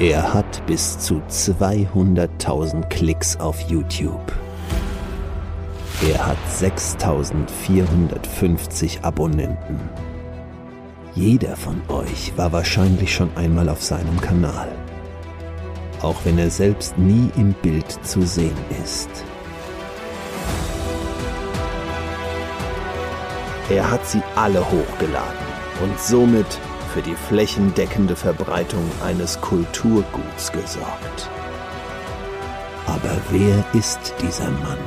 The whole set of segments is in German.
Er hat bis zu 200.000 Klicks auf YouTube. Er hat 6.450 Abonnenten. Jeder von euch war wahrscheinlich schon einmal auf seinem Kanal. Auch wenn er selbst nie im Bild zu sehen ist. Er hat sie alle hochgeladen und somit für die flächendeckende Verbreitung eines Kulturguts gesorgt. Aber wer ist dieser Mann?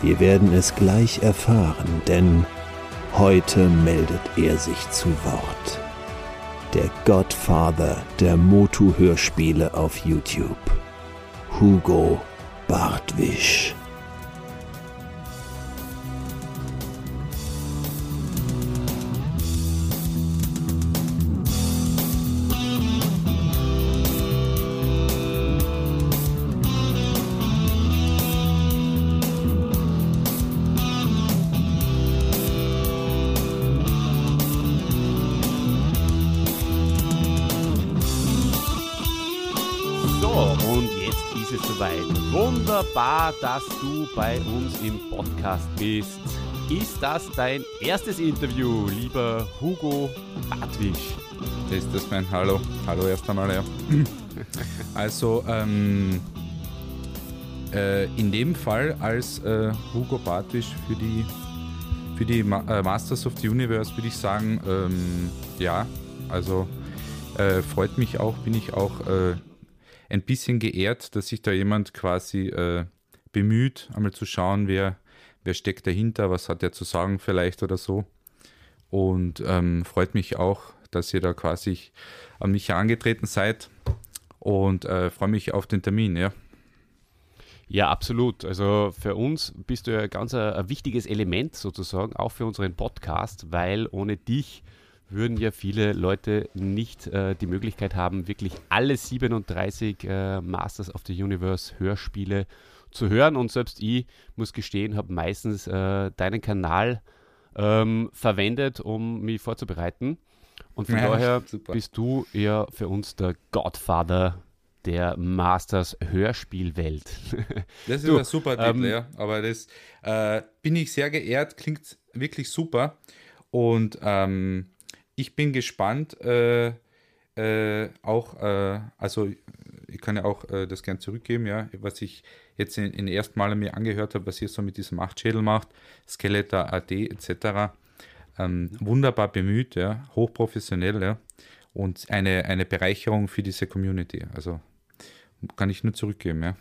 Wir werden es gleich erfahren, denn heute meldet er sich zu Wort. Der Godfather der Motu-Hörspiele auf YouTube. Hugo Bartwisch. Dass du bei uns im Podcast bist. Ist das dein erstes Interview, lieber Hugo Badwisch? Ist das mein Hallo? Hallo erst einmal, ja. also, ähm, äh, in dem Fall als äh, Hugo Bartwisch für die, für die Ma äh, Masters of the Universe würde ich sagen, ähm, ja, also äh, freut mich auch, bin ich auch äh, ein bisschen geehrt, dass sich da jemand quasi äh, bemüht, einmal zu schauen, wer, wer steckt dahinter, was hat er zu sagen vielleicht oder so. Und ähm, freut mich auch, dass ihr da quasi an mich herangetreten seid und äh, freue mich auf den Termin, ja. Ja, absolut. Also für uns bist du ja ganz ein, ein wichtiges Element sozusagen, auch für unseren Podcast, weil ohne dich würden ja viele Leute nicht äh, die Möglichkeit haben, wirklich alle 37 äh, Masters of the Universe Hörspiele zu hören. Und selbst ich muss gestehen, habe meistens äh, deinen Kanal ähm, verwendet, um mich vorzubereiten. Und von ja, daher super. bist du ja für uns der Godfather der Masters Hörspielwelt. das ist du, ein super Titel, ähm, ja. Aber das äh, bin ich sehr geehrt, klingt wirklich super. Und ähm, ich bin gespannt, äh, äh, auch, äh, also ich kann ja auch äh, das gern zurückgeben, ja, was ich jetzt in, in den ersten Malen mir angehört habe, was ihr so mit diesem Machtschädel macht, Skeletor AD etc. Ähm, wunderbar bemüht, ja, hochprofessionell, ja, und eine, eine Bereicherung für diese Community. Also kann ich nur zurückgeben, ja.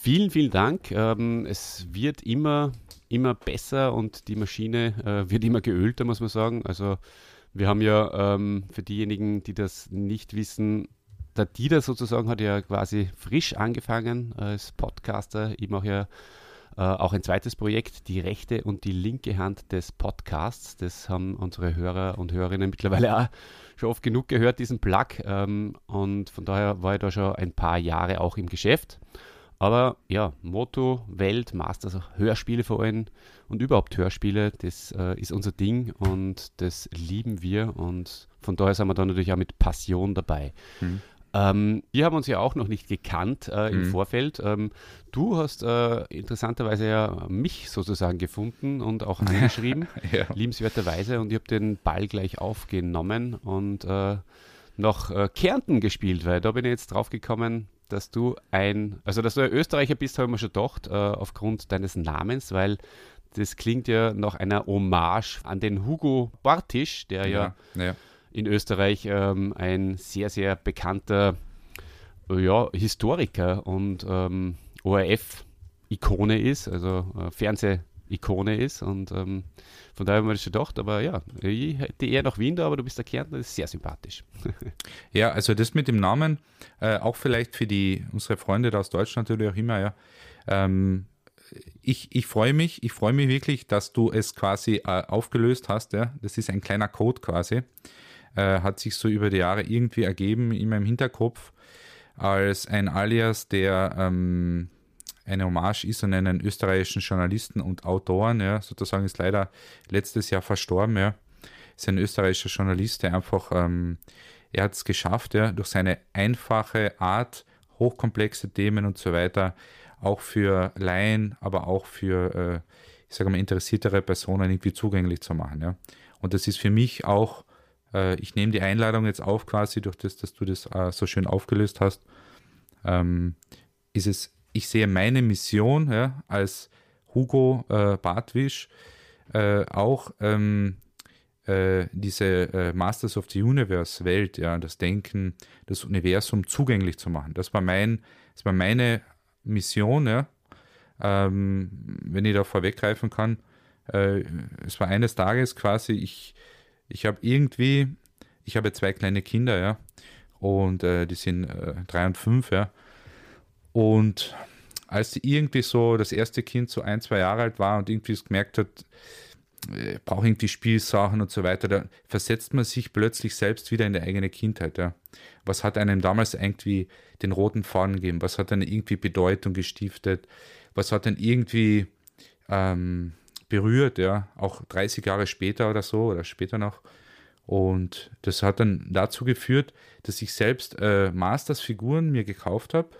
Vielen, vielen Dank. Ähm, es wird immer immer besser und die Maschine äh, wird immer geölter, muss man sagen. Also wir haben ja ähm, für diejenigen, die das nicht wissen, der Dieter sozusagen hat ja quasi frisch angefangen als Podcaster. Ich mache ja äh, auch ein zweites Projekt, die rechte und die linke Hand des Podcasts. Das haben unsere Hörer und Hörerinnen mittlerweile auch schon oft genug gehört, diesen Plug. Ähm, und von daher war ich da schon ein paar Jahre auch im Geschäft. Aber ja, Moto, Welt, Masters, also Hörspiele vor allem und überhaupt Hörspiele, das äh, ist unser Ding und das lieben wir und von daher sind wir da natürlich auch mit Passion dabei. Mhm. Ähm, wir haben uns ja auch noch nicht gekannt äh, im mhm. Vorfeld. Ähm, du hast äh, interessanterweise ja mich sozusagen gefunden und auch angeschrieben, ja. liebenswerterweise, und ich habe den Ball gleich aufgenommen und äh, nach äh, Kärnten gespielt, weil da bin ich jetzt drauf gekommen, dass du ein, also dass du ein Österreicher bist, habe ich mir schon gedacht, äh, aufgrund deines Namens, weil das klingt ja nach einer Hommage an den Hugo Bartisch, der ja, ja, ja. In Österreich ähm, ein sehr, sehr bekannter ja, Historiker und ähm, ORF-Ikone ist, also äh, Fernseh-Ikone ist und ähm, von daher haben wir das schon gedacht, aber ja, ich hätte eher nach Wien da, aber du bist der Kärntner, das ist sehr sympathisch. ja, also das mit dem Namen, äh, auch vielleicht für die unsere Freunde da aus Deutschland natürlich auch immer, ja. Ähm, ich, ich freue mich, ich freue mich wirklich, dass du es quasi äh, aufgelöst hast. Ja? Das ist ein kleiner Code quasi. Äh, hat sich so über die Jahre irgendwie ergeben in meinem Hinterkopf als ein Alias, der ähm, eine Hommage ist an einen österreichischen Journalisten und Autoren, ja, sozusagen ist leider letztes Jahr verstorben, ja. Ist ein österreichischer Journalist, der einfach ähm, er hat es geschafft, ja, durch seine einfache Art, hochkomplexe Themen und so weiter, auch für Laien, aber auch für, äh, ich sage mal, interessiertere Personen irgendwie zugänglich zu machen. Ja. Und das ist für mich auch, äh, ich nehme die Einladung jetzt auf, quasi durch das, dass du das äh, so schön aufgelöst hast, ähm, ist es, ich sehe meine Mission ja, als Hugo äh, Bartwisch äh, auch ähm, äh, diese äh, Masters of the Universe Welt, ja, das Denken, das Universum zugänglich zu machen. Das war mein, das war meine Mission, ja. Ähm, wenn ich da vorweggreifen kann. Äh, es war eines Tages quasi, ich, ich habe irgendwie, ich habe zwei kleine Kinder, ja, und äh, die sind äh, drei und fünf, ja. Und als sie irgendwie so das erste Kind so ein, zwei Jahre alt war und irgendwie es gemerkt hat, äh, brauche irgendwie Spielsachen und so weiter, da versetzt man sich plötzlich selbst wieder in die eigene Kindheit. Ja. Was hat einem damals irgendwie den roten Faden gegeben? Was hat dann irgendwie Bedeutung gestiftet? Was hat dann irgendwie ähm, berührt, ja, auch 30 Jahre später oder so oder später noch. Und das hat dann dazu geführt, dass ich selbst äh, Masters-Figuren mir gekauft habe.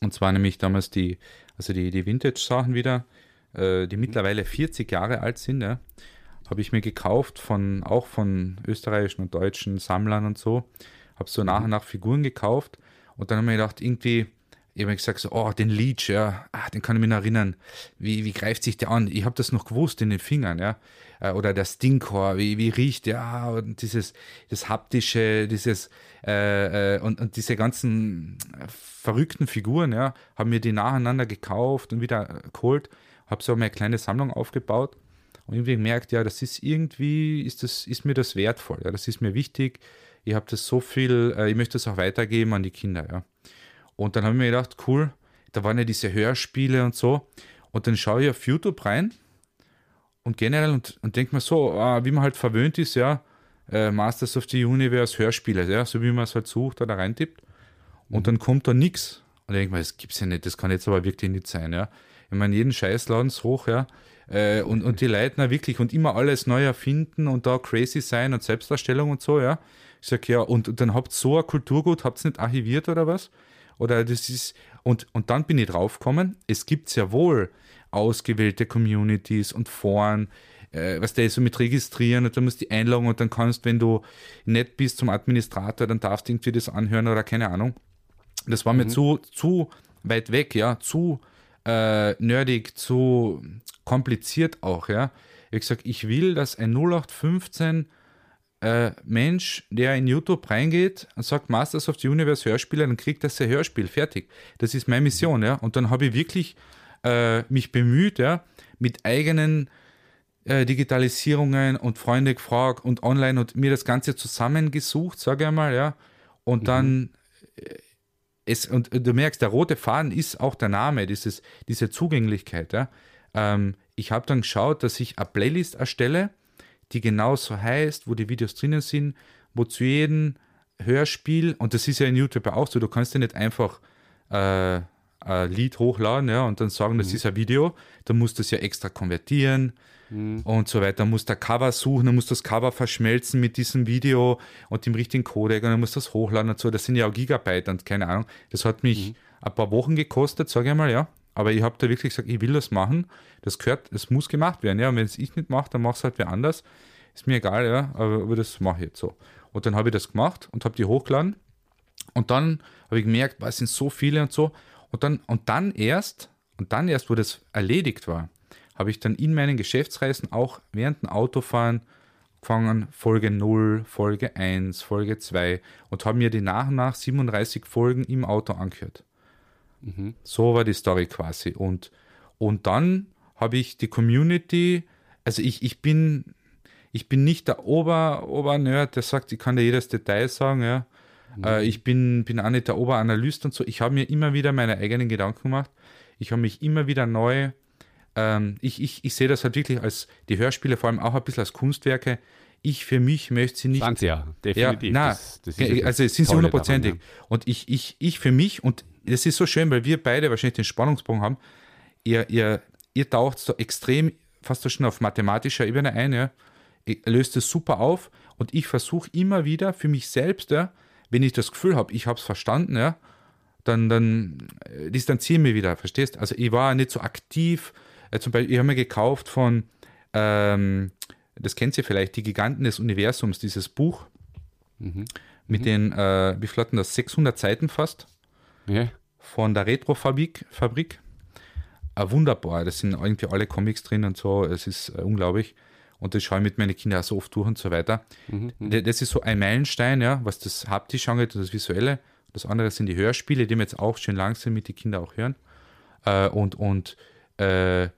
Und zwar nämlich damals die, also die, die Vintage-Sachen wieder, äh, die mittlerweile 40 Jahre alt sind, ja, habe ich mir gekauft von auch von österreichischen und deutschen Sammlern und so. Habe so nach und nach Figuren gekauft und dann habe ich mir gedacht, irgendwie, ich habe gesagt, so, oh, den Leech, ja, ah, den kann ich mich noch erinnern. Wie, wie greift sich der an? Ich habe das noch gewusst in den Fingern, ja. Äh, oder der Stinkor, wie, wie riecht ja, und dieses, das haptische, dieses, äh, äh, und, und diese ganzen verrückten Figuren, ja, haben mir die nacheinander gekauft und wieder geholt habe so eine kleine Sammlung aufgebaut und irgendwie gemerkt, ja, das ist irgendwie, ist, das, ist mir das wertvoll, ja, das ist mir wichtig. Ich habe das so viel, äh, ich möchte das auch weitergeben an die Kinder, ja. Und dann habe ich mir gedacht, cool, da waren ja diese Hörspiele und so. Und dann schaue ich auf YouTube rein und generell und, und denke mir so, ah, wie man halt verwöhnt ist, ja, äh, Masters of the Universe Hörspiele, ja, so wie man es halt sucht oder reintippt. Und mhm. dann kommt da nichts. Und ich denke mir, das gibt's ja nicht, das kann jetzt aber wirklich nicht sein, ja. Ich meine, jeden Scheiß laden sie hoch, ja. Äh, und, und die Leitner wirklich und immer alles neu erfinden und da crazy sein und Selbstdarstellung und so, ja. Ich sage, ja, und, und dann habt ihr so ein Kulturgut, habt ihr nicht archiviert oder was? Oder das ist, und, und dann bin ich draufgekommen, es gibt sehr wohl ausgewählte Communities und Foren, äh, was der so mit registrieren und dann musst du die einloggen und dann kannst, wenn du nett bist zum Administrator, dann darfst du irgendwie das anhören oder keine Ahnung. Das war mir mhm. zu, zu weit weg, ja, zu äh, nerdig, zu kompliziert auch, ja. Ich gesagt, ich will, dass ein 0815 äh, Mensch, der in YouTube reingeht und sagt Masters of the Universe Hörspiele, dann kriegt das sein Hörspiel fertig. Das ist meine Mission, ja. Und dann habe ich wirklich äh, mich bemüht, ja, mit eigenen äh, Digitalisierungen und Freunde gefragt und online und mir das Ganze zusammengesucht, sage ich mal, ja. Und mhm. dann äh, es, und du merkst, der rote Faden ist auch der Name, dieses, diese Zugänglichkeit. Ja? Ähm, ich habe dann geschaut, dass ich eine Playlist erstelle, die genauso heißt, wo die Videos drinnen sind, wo zu jedem Hörspiel, und das ist ja in YouTube auch so, du kannst ja nicht einfach äh, ein Lied hochladen ja, und dann sagen, das mhm. ist ein Video, dann musst du es ja extra konvertieren mhm. und so weiter. Dann musst du Cover suchen, dann musst du das Cover verschmelzen mit diesem Video und dem richtigen Codec und dann musst du das hochladen und so. Das sind ja auch Gigabyte und keine Ahnung. Das hat mich mhm. ein paar Wochen gekostet, sage ich mal, ja. Aber ich habe da wirklich gesagt, ich will das machen. Das gehört, es muss gemacht werden, ja. Und wenn es ich nicht mache, dann mach es halt wer anders. Ist mir egal, ja. Aber, aber das mache ich jetzt so. Und dann habe ich das gemacht und habe die hochgeladen. Und dann habe ich gemerkt, es sind so viele und so. Und dann, und dann erst, und dann erst, wo das erledigt war, habe ich dann in meinen Geschäftsreisen auch während dem Autofahren gefangen, Folge 0, Folge 1, Folge 2 und habe mir die nach und nach 37 Folgen im Auto angehört. Mhm. So war die Story quasi. Und, und dann habe ich die Community, also ich, ich bin, ich bin nicht der Ober, Ober-Nerd, der sagt, ich kann dir jedes Detail sagen, ja. Mhm. Äh, ich bin, bin auch nicht der Oberanalyst und so. Ich habe mir immer wieder meine eigenen Gedanken gemacht. Ich habe mich immer wieder neu ähm, ich, ich, ich sehe das halt wirklich als die Hörspiele vor allem auch ein bisschen als Kunstwerke. Ich für mich möchte sie nicht. Sind sie ja, definitiv. Ja, na, das, das also sind sie hundertprozentig. Ja. Und ich, ich, ich für mich, und das ist so schön, weil wir beide wahrscheinlich den Spannungsbogen haben, ihr, ihr, ihr taucht so extrem fast schon auf mathematischer Ebene ein, ja. Ihr löst es super auf Und ich versuche immer wieder für mich selbst, ja, wenn ich das Gefühl habe, ich habe es verstanden, ja, dann, dann äh, distanziere mich wieder, verstehst? Also ich war nicht so aktiv. Äh, zum Beispiel, ich habe mir gekauft von, ähm, das kennt ihr vielleicht, Die Giganten des Universums, dieses Buch mhm. mit mhm. den, äh, wie flotten das, 600 Seiten fast. Ja. Von der Retro-Fabrik. Fabrik. Äh, wunderbar, da sind irgendwie alle Comics drin und so, es ist äh, unglaublich. Und das schaue ich mit meinen Kindern auch so oft durch und so weiter. Mhm. mhm. Das ist so ein Meilenstein, ja, was das haptisch angeht und das Visuelle. Das andere sind die Hörspiele, die wir jetzt auch schön langsam mit den Kindern auch hören. Äh, und und äh,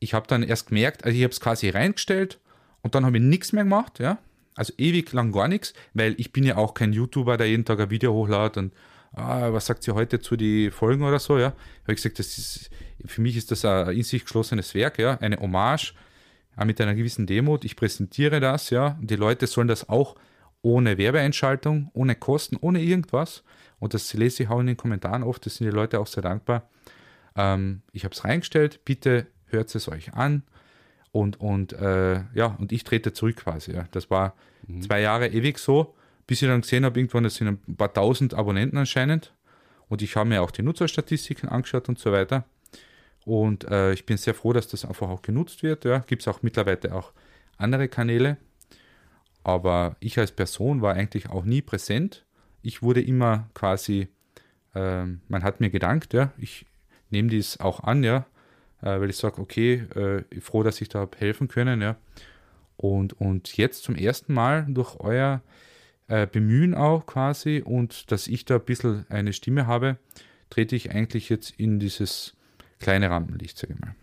ich habe dann erst gemerkt, also ich habe es quasi reingestellt und dann habe ich nichts mehr gemacht, ja. Also ewig lang gar nichts, weil ich bin ja auch kein YouTuber, der jeden Tag ein Video hochladet und ah, was sagt sie heute zu den Folgen oder so, ja. Habe ich gesagt, das ist, für mich ist das ein in sich geschlossenes Werk, ja, eine Hommage, mit einer gewissen Demut. Ich präsentiere das, ja, und die Leute sollen das auch ohne Werbeeinschaltung, ohne Kosten, ohne irgendwas und das lese ich auch in den Kommentaren oft, das sind die Leute auch sehr dankbar. Ähm, ich habe es reingestellt, bitte hört es euch an. Und, und äh, ja, und ich trete zurück quasi. Ja. Das war mhm. zwei Jahre ewig so, bis ich dann gesehen habe, irgendwann, das sind ein paar tausend Abonnenten anscheinend. Und ich habe mir auch die Nutzerstatistiken angeschaut und so weiter. Und äh, ich bin sehr froh, dass das einfach auch genutzt wird. Ja. Gibt es auch mittlerweile auch andere Kanäle. Aber ich als Person war eigentlich auch nie präsent ich wurde immer quasi, äh, man hat mir gedankt, ja, ich nehme dies auch an, ja, äh, weil ich sage, okay, äh, froh, dass ich da helfen können, ja. Und, und jetzt zum ersten Mal durch euer äh, Bemühen auch quasi und dass ich da ein bisschen eine Stimme habe, trete ich eigentlich jetzt in dieses kleine Rampenlicht, sage ich mal.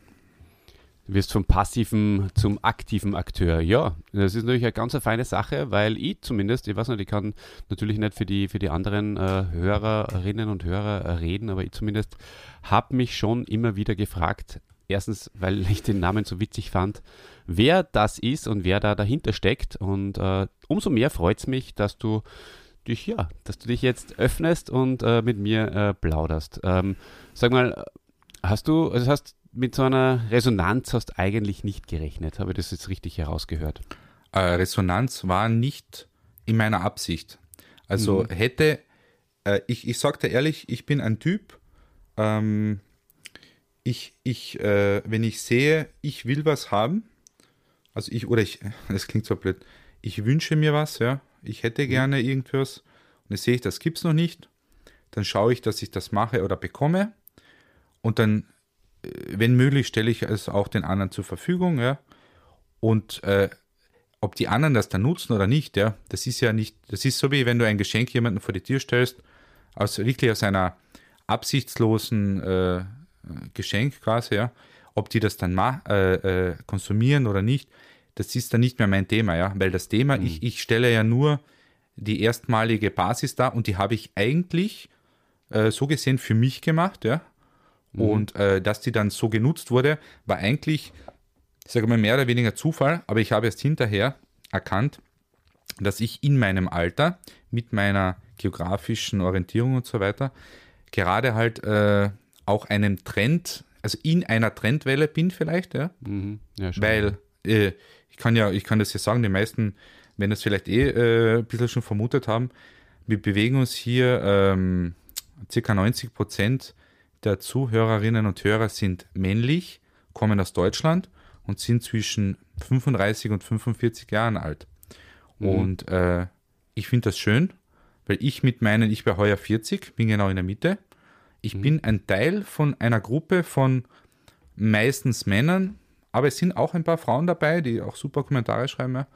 Du wirst vom passiven zum aktiven Akteur. Ja, das ist natürlich eine ganz eine feine Sache, weil ich zumindest, ich weiß nicht, ich kann natürlich nicht für die, für die anderen äh, Hörerinnen und Hörer reden, aber ich zumindest habe mich schon immer wieder gefragt, erstens, weil ich den Namen so witzig fand, wer das ist und wer da dahinter steckt. Und äh, umso mehr freut es mich, dass du dich, ja, dass du dich jetzt öffnest und äh, mit mir äh, plauderst. Ähm, sag mal, hast du, also hast mit so einer Resonanz hast eigentlich nicht gerechnet. Habe ich das jetzt richtig herausgehört? Äh, Resonanz war nicht in meiner Absicht. Also mhm. hätte, äh, ich, ich sagte ehrlich, ich bin ein Typ, ähm, ich, ich, äh, wenn ich sehe, ich will was haben, also ich, oder ich, das klingt so blöd, ich wünsche mir was, ja, ich hätte mhm. gerne irgendwas und jetzt sehe ich, das gibt es noch nicht, dann schaue ich, dass ich das mache oder bekomme und dann wenn möglich, stelle ich es auch den anderen zur Verfügung, ja. Und äh, ob die anderen das dann nutzen oder nicht, ja, das ist ja nicht, das ist so wie wenn du ein Geschenk jemandem vor die Tür stellst, aus wirklich aus einer absichtslosen äh, Geschenk quasi, ja, ob die das dann äh, äh, konsumieren oder nicht, das ist dann nicht mehr mein Thema, ja, weil das Thema, mhm. ich, ich stelle ja nur die erstmalige Basis da und die habe ich eigentlich äh, so gesehen für mich gemacht, ja, Mhm. Und äh, dass die dann so genutzt wurde, war eigentlich, ich sage mal, mehr oder weniger Zufall, aber ich habe erst hinterher erkannt, dass ich in meinem Alter mit meiner geografischen Orientierung und so weiter gerade halt äh, auch einem Trend, also in einer Trendwelle bin vielleicht, ja. Mhm. ja Weil äh, ich kann ja, ich kann das ja sagen, die meisten werden das vielleicht eh äh, ein bisschen schon vermutet haben. Wir bewegen uns hier ähm, circa 90 Prozent der Zuhörerinnen und Hörer sind männlich, kommen aus Deutschland und sind zwischen 35 und 45 Jahren alt. Mhm. Und äh, ich finde das schön, weil ich mit meinen, ich bin heuer 40, bin genau in der Mitte. Ich mhm. bin ein Teil von einer Gruppe von meistens Männern, aber es sind auch ein paar Frauen dabei, die auch super Kommentare schreiben, ja,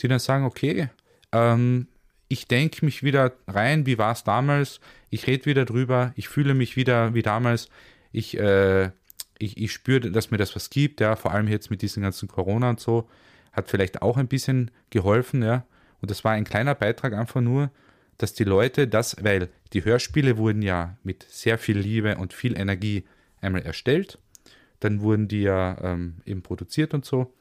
die dann sagen, okay, ähm, ich denke mich wieder rein, wie war es damals, ich rede wieder drüber, ich fühle mich wieder wie damals, ich, äh, ich, ich spüre, dass mir das was gibt, ja, vor allem jetzt mit diesem ganzen Corona und so, hat vielleicht auch ein bisschen geholfen, ja, und das war ein kleiner Beitrag einfach nur, dass die Leute das, weil die Hörspiele wurden ja mit sehr viel Liebe und viel Energie einmal erstellt, dann wurden die ja ähm, eben produziert und so,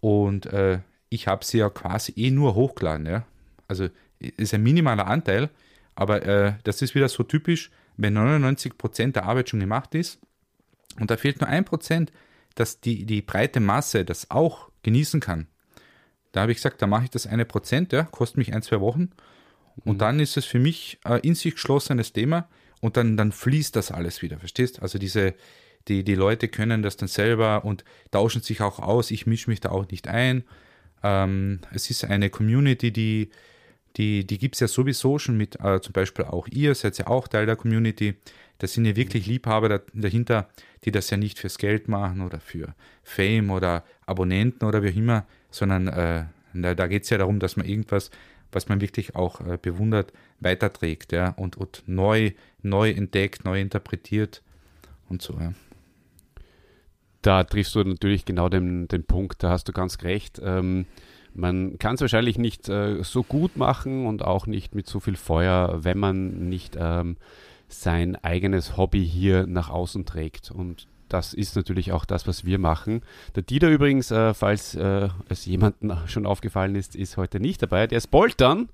und äh, ich habe sie ja quasi eh nur hochgeladen, ja, also ist ein minimaler Anteil, aber äh, das ist wieder so typisch, wenn 99% der Arbeit schon gemacht ist und da fehlt nur ein Prozent, dass die, die breite Masse das auch genießen kann, Da habe ich gesagt, da mache ich das eine Prozent, ja, kostet mich ein, zwei Wochen. Und dann ist es für mich ein in sich geschlossenes Thema und dann, dann fließt das alles wieder, verstehst? Also diese, die, die Leute können das dann selber und tauschen sich auch aus. Ich mische mich da auch nicht ein. Ähm, es ist eine Community, die, die, die gibt es ja sowieso schon mit, äh, zum Beispiel auch ihr, seid ja auch Teil der Community. Da sind ja wirklich Liebhaber da, dahinter, die das ja nicht fürs Geld machen oder für Fame oder Abonnenten oder wie auch immer, sondern äh, da, da geht es ja darum, dass man irgendwas, was man wirklich auch äh, bewundert, weiterträgt ja, und, und neu, neu entdeckt, neu interpretiert und so. Ja. Da triffst du natürlich genau den, den Punkt, da hast du ganz recht. Ähm, man kann es wahrscheinlich nicht äh, so gut machen und auch nicht mit so viel Feuer, wenn man nicht ähm, sein eigenes Hobby hier nach außen trägt. Und das ist natürlich auch das, was wir machen. Der Dieter übrigens, äh, falls äh, es jemandem schon aufgefallen ist, ist heute nicht dabei. Der ist Boltern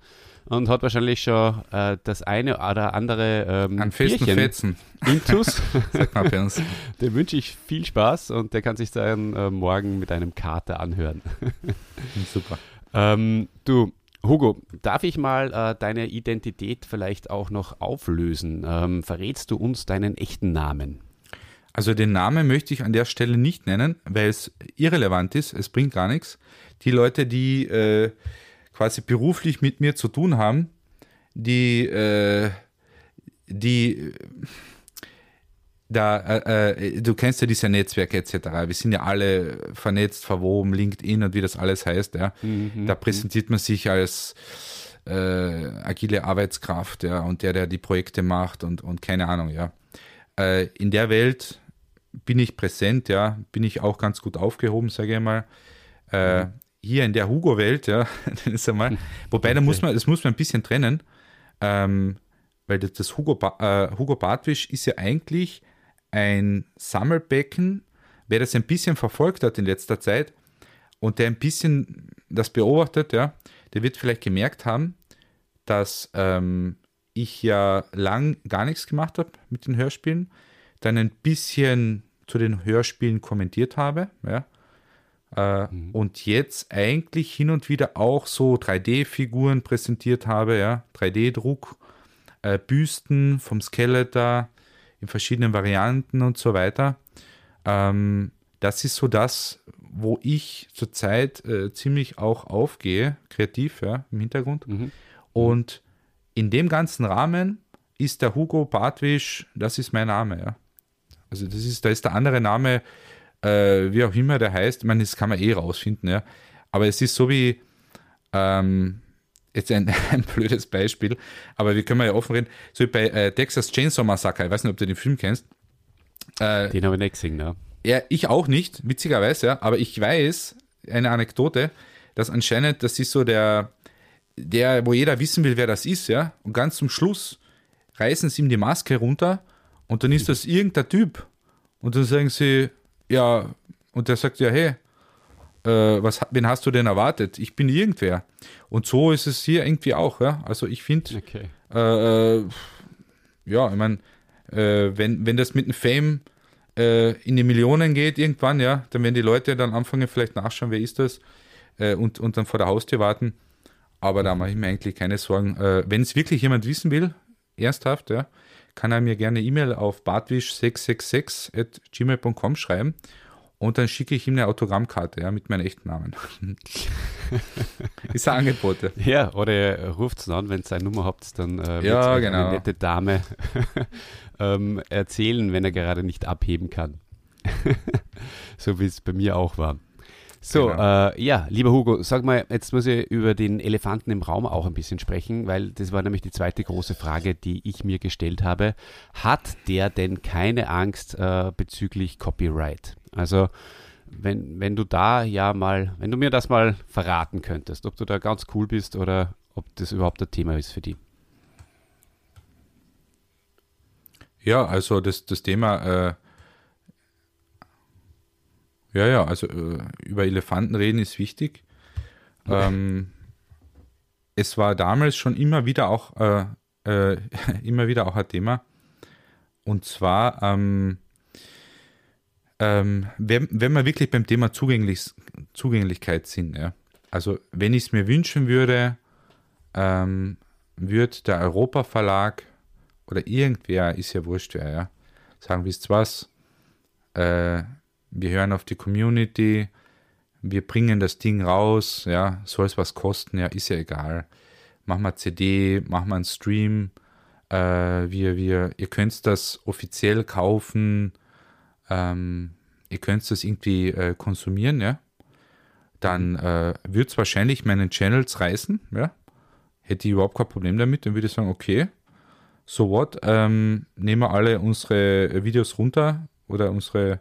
und hat wahrscheinlich schon äh, das eine oder andere ähm, An festen Bierchen Fetzen, Intus. sagt man bei uns. Dem wünsche ich viel Spaß und der kann sich dann äh, morgen mit einem Kater anhören. Super. ähm, du, Hugo, darf ich mal äh, deine Identität vielleicht auch noch auflösen? Ähm, verrätst du uns deinen echten Namen? Also den Namen möchte ich an der Stelle nicht nennen, weil es irrelevant ist, es bringt gar nichts. Die Leute, die äh, quasi beruflich mit mir zu tun haben, die, äh, die da, äh, äh, du kennst ja diese Netzwerke etc. Wir sind ja alle vernetzt, verwoben, LinkedIn und wie das alles heißt. Ja. Mhm, da präsentiert man sich als äh, agile Arbeitskraft, ja, und der, der die Projekte macht und, und keine Ahnung, ja. Äh, in der Welt bin ich präsent, ja, bin ich auch ganz gut aufgehoben, sage ich mal. Äh. Hier in der Hugo-Welt, ja, ist einmal, wobei da muss man, das muss man ein bisschen trennen, ähm, weil das, das Hugo, ba äh, Hugo Bartwisch ist ja eigentlich ein Sammelbecken, wer das ein bisschen verfolgt hat in letzter Zeit und der ein bisschen das beobachtet, ja, der wird vielleicht gemerkt haben, dass ähm, ich ja lang gar nichts gemacht habe mit den Hörspielen, dann ein bisschen zu den Hörspielen kommentiert habe, ja, äh, und jetzt eigentlich hin und wieder auch so 3D-Figuren präsentiert habe, ja, 3D-Druck, äh, Büsten vom Skeletor in verschiedenen Varianten und so weiter. Ähm, das ist so das, wo ich zurzeit äh, ziemlich auch aufgehe, kreativ, ja, im Hintergrund. Mhm. Und in dem ganzen Rahmen ist der Hugo Bartwisch, das ist mein Name, ja. Also das ist, da ist der andere Name, äh, wie auch immer der heißt, ich meine, das kann man eh rausfinden, ja. Aber es ist so wie, ähm, jetzt ein, ein blödes Beispiel, aber wir können ja offen reden, so wie bei äh, Texas Chainsaw Massacre, ich weiß nicht, ob du den Film kennst. Äh, Den habe ich nicht gesehen, ja. ja, ich auch nicht, witzigerweise, ja, aber ich weiß, eine Anekdote, dass anscheinend, das ist so der, der, wo jeder wissen will, wer das ist, ja, und ganz zum Schluss reißen sie ihm die Maske runter und dann ist das irgendein Typ. Und dann sagen sie, ja, und der sagt, ja, hey, äh, was, wen hast du denn erwartet? Ich bin irgendwer. Und so ist es hier irgendwie auch, ja. Also ich finde, Okay. äh, äh, ja, ich meine, äh, wenn, wenn das mit dem Fame äh, in die Millionen geht irgendwann, ja, dann werden die Leute dann anfangen, vielleicht nachschauen, wer ist das, äh, und, und dann vor der Haustür warten. Aber da mache ich mir eigentlich keine Sorgen. Wenn es wirklich jemand wissen will, ernsthaft, ja, kann er mir gerne E-Mail auf bartwisch666 at gmail.com schreiben und dann schicke ich ihm eine Autogrammkarte, ja, mit meinem echten Namen. ist ein Angebot. ja. Oder ihr ruft es an, wenn ihr eine Nummer habt, dann äh, Ja, euch genau. eine nette Dame ähm, erzählen, wenn er gerade nicht abheben kann. so wie es bei mir auch war. So, Genau. äh, ja, lieber Hugo, sag mal, jetzt muss ich über den Elefanten im Raum auch ein bisschen sprechen, weil das war nämlich die zweite große Frage, die ich mir gestellt habe. Hat der denn keine Angst äh, bezüglich Copyright? Also, wenn, wenn du da ja mal, wenn du mir das mal verraten könntest, ob du da ganz cool bist oder ob das überhaupt ein Thema ist für die. Ja, also das, das Thema, äh, ja, ja, also äh, über Elefanten reden ist wichtig. Ähm, es war damals schon immer wieder auch, äh, äh, immer wieder auch ein Thema. Und zwar, ähm, ähm, wenn, wenn wir wirklich beim Thema Zugänglich, Zugänglichkeit sind, ja. also wenn ich es mir wünschen würde, ähm, wird der Europa Verlag oder irgendwer, ist ja wurscht wer, ja, sagen, wisst was, äh, wir hören auf die Community, wir bringen das Ding raus, ja, soll es was kosten, ja, ist ja egal. Machen wir CD, machen wir einen Stream, äh, wir, wir, ihr könnt das offiziell kaufen, ähm, ihr könnt das irgendwie äh, konsumieren, ja. Dann äh, wird es wahrscheinlich meinen Channels reißen, ja. Hätte ich überhaupt kein Problem damit, dann würde ich sagen, okay, so what, ähm, nehmen wir alle unsere Videos runter oder unsere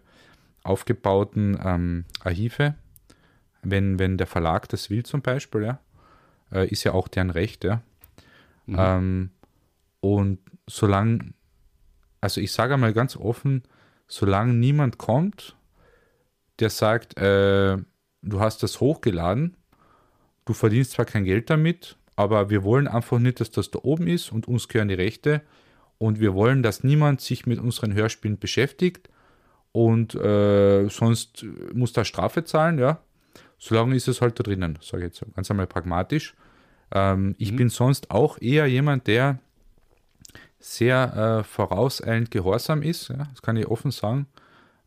aufgebauten ähm, Archive, wenn, wenn der Verlag das will zum Beispiel, ja, äh, ist ja auch deren Recht, ja. Mhm. Ähm, und solange, also ich sage einmal ganz offen, solange niemand kommt, der sagt, äh, du hast das hochgeladen, du verdienst zwar kein Geld damit, aber wir wollen einfach nicht, dass das da oben ist und uns gehören die Rechte und wir wollen, dass niemand sich mit unseren Hörspielen beschäftigt und äh, sonst muss da Strafe zahlen, ja. Solange ist es halt da drinnen, sage ich jetzt ganz einmal pragmatisch. Ähm, mhm. Ich bin sonst auch eher jemand, der sehr äh, vorauseilend gehorsam ist, ja, das kann ich offen sagen.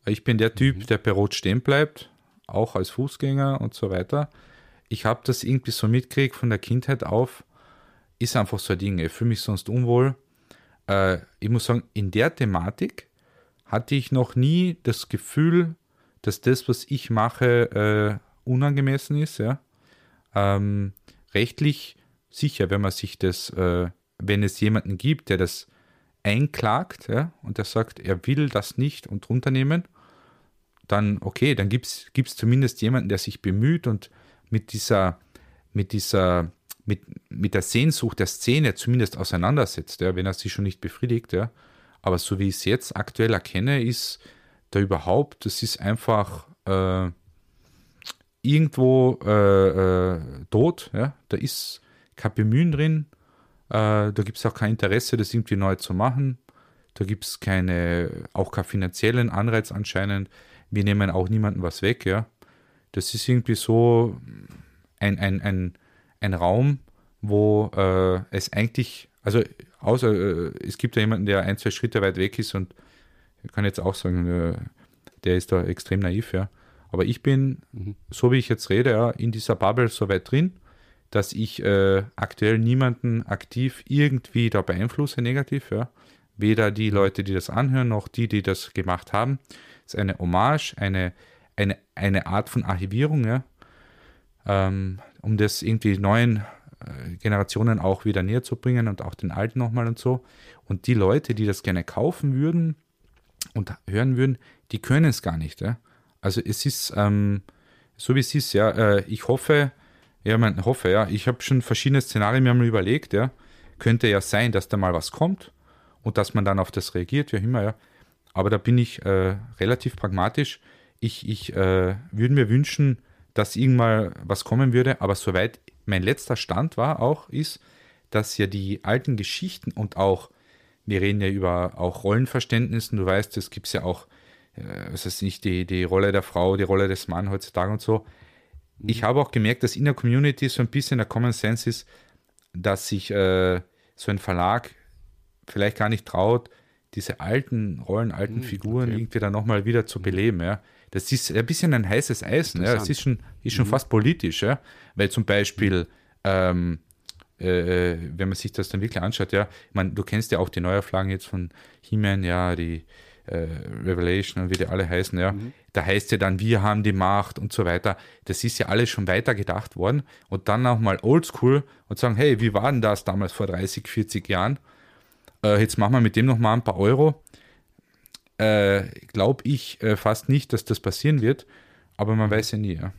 Ich bin der Typ, mhm. der bei Rot stehen bleibt, auch als Fußgänger und so weiter. Ich habe das irgendwie so mitgekriegt von der Kindheit auf. Ist einfach so ein Ding. Ich fühle mich sonst unwohl. Äh, ich muss sagen, in der Thematik hatte ich noch nie das Gefühl, dass das, was ich mache, äh, unangemessen ist. Ja? Ähm, rechtlich sicher, wenn man sich das, äh, wenn es jemanden gibt, der das einklagt ja, und der sagt, er will das nicht und runternehmen, dann okay, dann gibt es zumindest jemanden, der sich bemüht und mit dieser, mit dieser, mit, mit der Sehnsucht der Szene zumindest auseinandersetzt, ja, wenn er sich schon nicht befriedigt, ja. Aber so wie ich es jetzt aktuell erkenne, ist da überhaupt, das ist einfach äh, irgendwo äh, äh, tot, ja. Da ist kein Bemühen drin, äh, da gibt es auch kein Interesse, das irgendwie neu zu machen. Da gibt es keine, auch keinen finanziellen Anreiz anscheinend. Wir nehmen auch niemandem was weg, ja. Das ist irgendwie so ein, ein, ein, ein Raum, wo äh, es eigentlich, also außer äh, es gibt ja jemanden, der ein, zwei Schritte weit weg ist und ich kann jetzt auch sagen, äh, der ist da extrem naiv, ja. Aber ich bin, mhm. so wie ich jetzt rede, ja, in dieser Bubble so weit drin, dass ich äh, aktuell niemanden aktiv irgendwie da beeinflusse negativ, ja. Weder die Leute, die das anhören, noch die, die das gemacht haben. Es ist eine Hommage, eine, eine, eine Art von Archivierung, ja. Ähm, um das irgendwie neuen Generationen auch wieder näher zu bringen und auch den alten nochmal und so. Und die Leute, die das gerne kaufen würden und hören würden, die können es gar nicht. Ja? Also es ist, ähm, so wie es ist, ja, äh, ich hoffe, ja, man hoffe, ja. Ich habe schon verschiedene Szenarien mir mal überlegt, ja. Könnte ja sein, dass da mal was kommt und dass man dann auf das reagiert, wie auch immer, ja. Aber da bin ich äh, relativ pragmatisch. Ich, ich äh, würde mir wünschen, dass irgendwann was kommen würde, aber soweit mein letzter Stand war auch, ist, dass ja die alten Geschichten und auch, wir reden ja über auch Rollenverständnissen, du weißt, es gibt ja auch, äh, was heißt nicht, die, die Rolle der Frau, die Rolle des Mannes heutzutage und so, ich habe auch gemerkt, dass in der Community so ein bisschen der Common Sense ist, dass sich äh, so ein Verlag vielleicht gar nicht traut, diese alten Rollen, alten hm, Figuren okay. irgendwie dann nochmal wieder zu beleben. Ja. Das ist ein bisschen ein heißes Eisen. Ja. Das ist schon, ist schon mhm. fast politisch, ja. weil zum Beispiel, ähm, äh, wenn man sich das dann wirklich anschaut, ja, ich meine, du kennst ja auch die Neuauflagen jetzt von He-Man, ja, die äh, Revelation und wie die alle heißen, ja. Mhm. Da heißt ja dann, wir haben die Macht und so weiter. Das ist ja alles schon weiter gedacht worden. Und dann auch mal oldschool und sagen, hey, wie war denn das damals vor 30, 40 Jahren? Äh, jetzt machen wir mit dem nochmal ein paar Euro. Äh, Glaube ich äh, fast nicht, dass das passieren wird, aber man weiß ja nie, ja.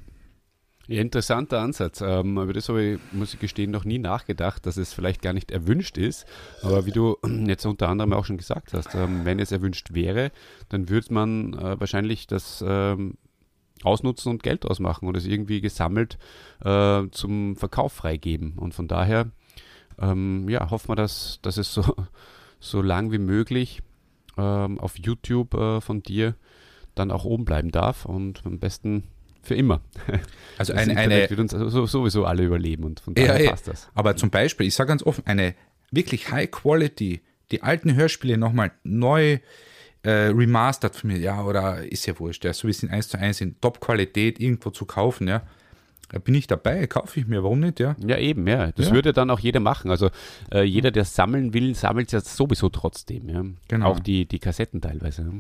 Ja, interessanter Ansatz. Ähm, über das habe ich, muss ich gestehen, noch nie nachgedacht, dass es vielleicht gar nicht erwünscht ist. Aber wie du jetzt unter anderem auch schon gesagt hast, ähm, wenn es erwünscht wäre, dann würde man äh, wahrscheinlich das ähm, ausnutzen und Geld ausmachen und es irgendwie gesammelt äh, zum Verkauf freigeben. Und von daher, ähm, ja, hoffen wir, dass, dass es so, so lang wie möglich ähm, auf YouTube äh, von dir dann auch oben bleiben darf und am besten für immer. Also Das eine, Internet eine wird uns sowieso alle überleben und von daher ja. passt das. Aber zum Beispiel, ich sage ganz offen, eine wirklich High Quality, die alten Hörspiele nochmal neu äh, remastered von mir, ja, oder ist ja wurscht, ja, so wie es in 1 zu 1 in Top-Qualität irgendwo zu kaufen, ja, bin ich dabei, kaufe ich mir, warum nicht, ja? Ja, eben, ja. Das Ja. würde dann auch jeder machen. Also äh, jeder, der sammeln will, sammelt es ja sowieso trotzdem. Ja. Genau. Auch die, die Kassetten teilweise.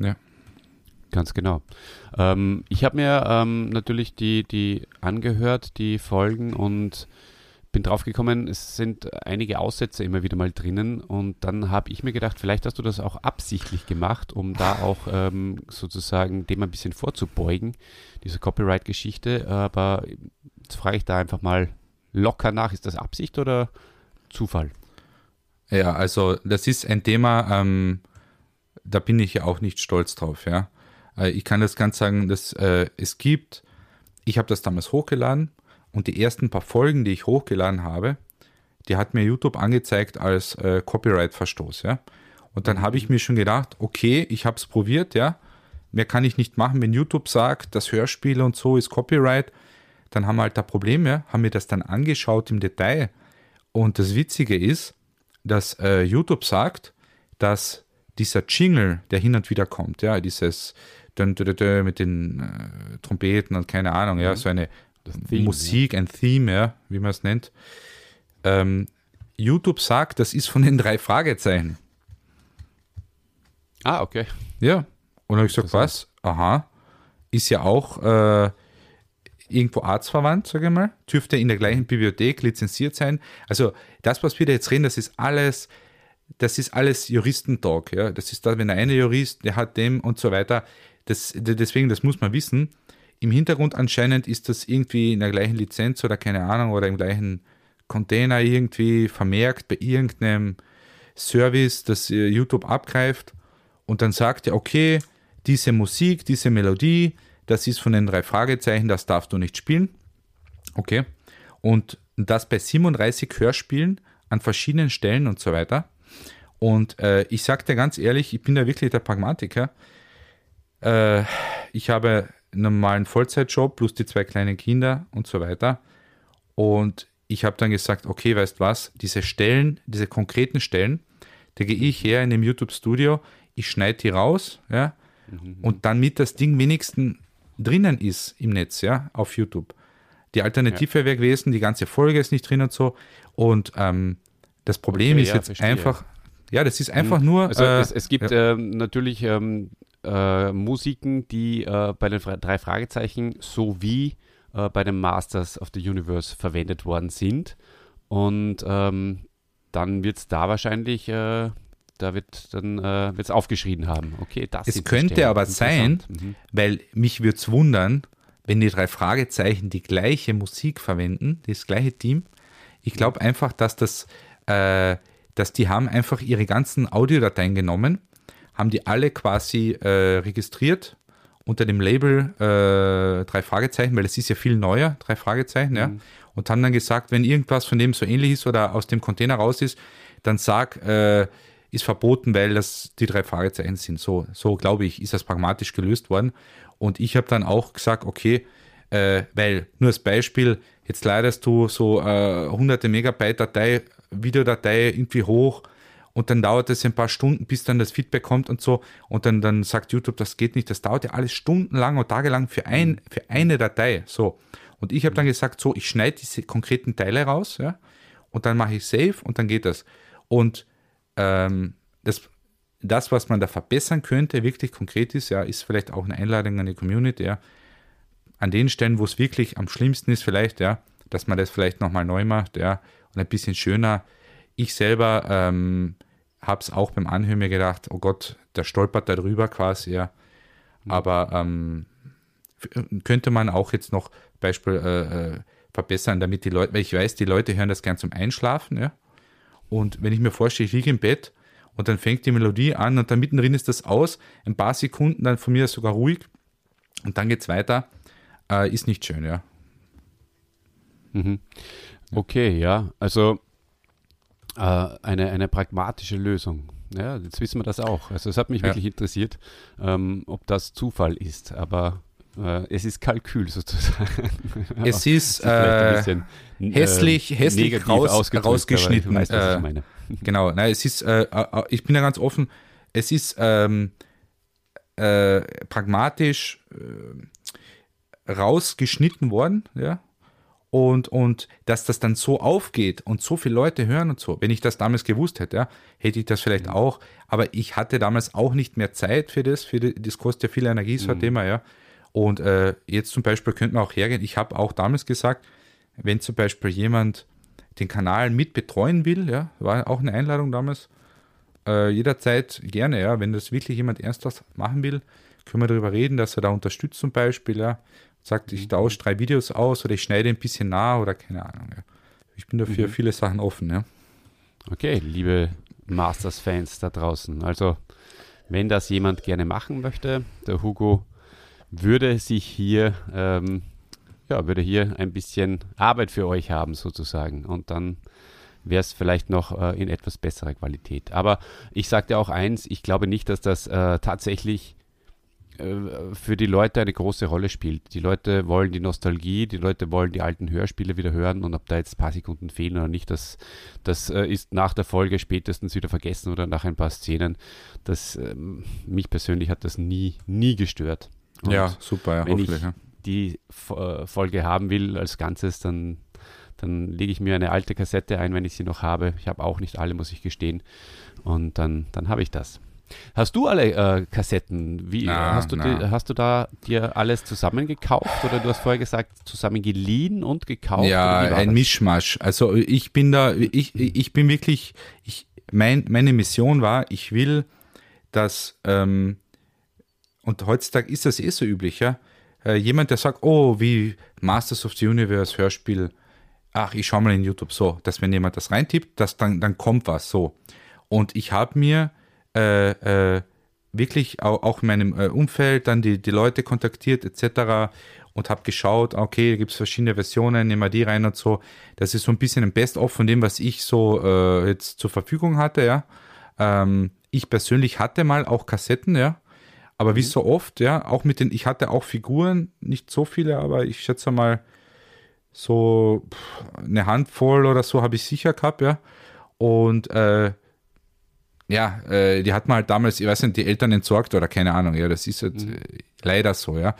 ja. Ja. Ganz genau. Ähm, ich habe mir ähm, natürlich die, die angehört, die Folgen und bin draufgekommen, es sind einige Aussätze immer wieder mal drinnen und dann habe ich mir gedacht, vielleicht hast du das auch absichtlich gemacht, um da auch ähm, sozusagen dem ein bisschen vorzubeugen, diese Copyright-Geschichte. Aber jetzt frage ich da einfach mal locker nach, ist das Absicht oder Zufall? Ja, also das ist ein Thema, ähm, da bin ich ja auch nicht stolz drauf, ja. Äh, ich kann das ganz sagen, dass äh, es gibt, ich habe das damals hochgeladen und die ersten paar Folgen, die ich hochgeladen habe, die hat mir YouTube angezeigt als äh, Copyright-Verstoß, ja. Und dann habe ich mir schon gedacht, okay, ich habe es probiert, ja. Mehr kann ich nicht machen, wenn YouTube sagt, das Hörspiel und so ist Copyright. Dann haben wir halt da Probleme, haben mir das dann angeschaut im Detail. Und das Witzige ist, dass äh, YouTube sagt, dass dieser Jingle, der hin und wieder kommt, ja, dieses mit den äh, Trompeten und keine Ahnung, ja, so eine Theme, Musik, ein Theme, ja, wie man es nennt. Ähm, YouTube sagt, das ist von den drei Fragezeichen. Ah, okay. Ja. Und dann habe ich gesagt, was? Aha. Ist ja auch äh, irgendwo arztverwandt, sage ich mal. Dürfte in der gleichen Bibliothek lizenziert sein. Also das, was wir da jetzt reden, das ist alles, das ist alles Juristentalk. Ja? Das ist da, wenn der eine Jurist, der hat dem und so weiter. Das, deswegen, das muss man wissen. Im Hintergrund anscheinend ist das irgendwie in der gleichen Lizenz oder keine Ahnung oder im gleichen Container irgendwie vermerkt bei irgendeinem Service, das äh, YouTube abgreift und dann sagt er, okay, diese Musik, diese Melodie, das ist von den drei Fragezeichen, das darfst du nicht spielen. Okay. Und das bei 37 Hörspielen an verschiedenen Stellen und so weiter. Und äh, ich sage dir ganz ehrlich, ich bin da wirklich der Pragmatiker. Äh, ich habe normalen Vollzeitjob plus die zwei kleinen Kinder und so weiter. Und ich habe dann gesagt, okay, weißt was, diese Stellen, diese konkreten Stellen, da gehe ich her in dem YouTube-Studio, ich schneide die raus, ja, und damit das Ding wenigstens drinnen ist im Netz, ja, auf YouTube. Die Alternative wäre gewesen, die ganze Folge ist nicht drin und so. Und ähm, das Problem Okay, ist ja, jetzt verstehe. einfach, ja, das ist einfach nur. Also äh, es, es gibt ähm, natürlich ähm, äh, Musiken, die äh, bei den Fra drei Fragezeichen sowie äh, bei den Masters of the Universe verwendet worden sind. Und ähm, dann wird es da wahrscheinlich, äh, da wird dann äh, wird's aufgeschrieben haben. Okay, das Es könnte Stellen. aber sein. Mhm. Weil mich würde es wundern, wenn die drei Fragezeichen die gleiche Musik verwenden, das gleiche Team. Ich glaube einfach, dass das, äh, dass die haben einfach ihre ganzen Audiodateien genommen, haben die alle quasi äh, registriert unter dem Label äh, drei Fragezeichen, weil es ist ja viel neuer, drei Fragezeichen, ja. Und haben dann gesagt, wenn irgendwas von dem so ähnlich ist oder aus dem Container raus ist, dann sag, äh, ist verboten, weil das die drei Fragezeichen sind. So, so glaube ich, ist das pragmatisch gelöst worden. Und ich habe dann auch gesagt, okay, äh, weil nur als Beispiel, jetzt leitest du so äh, hunderte Megabyte Datei, Videodatei irgendwie hoch und dann dauert es ein paar Stunden, bis dann das Feedback kommt und so. Und dann, dann sagt YouTube, das geht nicht, das dauert ja alles stundenlang und tagelang für, ein, für eine Datei. So. Und ich habe dann gesagt, so, ich schneide diese konkreten Teile raus, ja, und dann mache ich Save und dann geht das. Und ähm, das, das, was man da verbessern könnte, wirklich konkret ist, ja, ist vielleicht auch eine Einladung an die Community, ja. An den Stellen, wo es wirklich am schlimmsten ist, vielleicht, ja, dass man das vielleicht nochmal neu macht, ja, und ein bisschen schöner. Ich selber ähm, habe es auch beim Anhören mir gedacht, oh Gott, der stolpert da drüber quasi, ja. Aber ähm, könnte man auch jetzt noch Beispiel äh, äh, verbessern, damit die Leute, weil ich weiß, die Leute hören das gern zum Einschlafen, ja. Und wenn ich mir vorstelle, ich liege im Bett und dann fängt die Melodie an und dann mittendrin ist das aus, ein paar Sekunden, dann von mir sogar ruhig und dann geht's weiter, äh, ist nicht schön, ja. Okay, ja. Also eine, eine pragmatische Lösung. Ja, jetzt wissen wir das auch. Also es hat mich Ja. wirklich interessiert, ähm, ob das Zufall ist. Aber Äh, es ist Kalkül sozusagen. Es ist äh, bisschen, hässlich, äh, hässlich raus, rausgeschnitten. Weiß, was ich meine. Genau, nein, es ist, äh, ich bin ja ganz offen, es ist ähm, äh, pragmatisch äh, rausgeschnitten worden, ja. Und, und dass das dann so aufgeht und so viele Leute hören und so, wenn ich das damals gewusst hätte, ja, hätte ich das vielleicht mhm. auch. Aber ich hatte damals auch nicht mehr Zeit für das, für die, das kostet ja viel Energie, so ein mhm. Thema, ja. Und äh, jetzt zum Beispiel könnte man auch hergehen, ich habe auch damals gesagt, wenn zum Beispiel jemand den Kanal mit betreuen will, ja, war auch eine Einladung damals, äh, jederzeit gerne, ja, wenn das wirklich jemand ernsthaft machen will, können wir darüber reden, dass er da unterstützt zum Beispiel, ja, sagt, ich mhm. tausche drei Videos aus oder ich schneide ein bisschen nah oder keine Ahnung. Ja. Ich bin dafür mhm. viele Sachen offen, ja. Okay, liebe Masters-Fans da draußen. Also, wenn das jemand gerne machen möchte, der Hugo würde sich hier, ähm, ja, würde hier ein bisschen Arbeit für euch haben sozusagen. Und dann wäre es vielleicht noch äh, in etwas besserer Qualität. Aber ich sagte auch eins, ich glaube nicht, dass das äh, tatsächlich für die Leute eine große Rolle spielt. Die Leute wollen die Nostalgie, die Leute wollen die alten Hörspiele wieder hören und ob da jetzt ein paar Sekunden fehlen oder nicht, das, das äh, ist nach der Folge spätestens wieder vergessen oder nach ein paar Szenen. Das, ähm, mich persönlich hat das nie, nie gestört. Und ja, super, ja, wenn ich ja. die äh, Folge haben will als Ganzes, dann, dann lege ich mir eine alte Kassette ein, wenn ich sie noch habe. Ich habe auch nicht alle, muss ich gestehen. Und dann, dann habe ich das. Hast du alle äh, Kassetten? Wie na, hast, du die, hast du da dir alles zusammengekauft oder du hast vorher gesagt, zusammen geliehen und gekauft? Ja, ein das? Mischmasch. Also ich bin da, ich, ich bin wirklich, ich, mein, meine Mission war, ich will, dass, ähm, und heutzutage ist das eh so üblich, ja, äh, jemand, der sagt, oh, wie Masters of the Universe Hörspiel, ach, ich schau mal in YouTube so, dass wenn jemand das reintippt, dass dann, dann kommt was so. Und ich habe mir äh, äh, wirklich auch, auch, in meinem äh, Umfeld dann die, die Leute kontaktiert etc. und habe geschaut, okay, gibt es verschiedene Versionen, nehmen wir die rein und so. Das ist so ein bisschen ein Best-of von dem, was ich so äh, jetzt zur Verfügung hatte, ja. Ähm, ich persönlich hatte mal auch Kassetten, ja. Aber wie mhm. so oft, ja, auch mit den, ich hatte auch Figuren, nicht so viele, aber ich schätze mal so eine Handvoll oder so habe ich sicher gehabt, ja. Und äh, ja, äh, die hat man halt damals, ich weiß nicht, die Eltern entsorgt oder keine Ahnung, ja, das ist halt mhm. Äh, leider so, ja.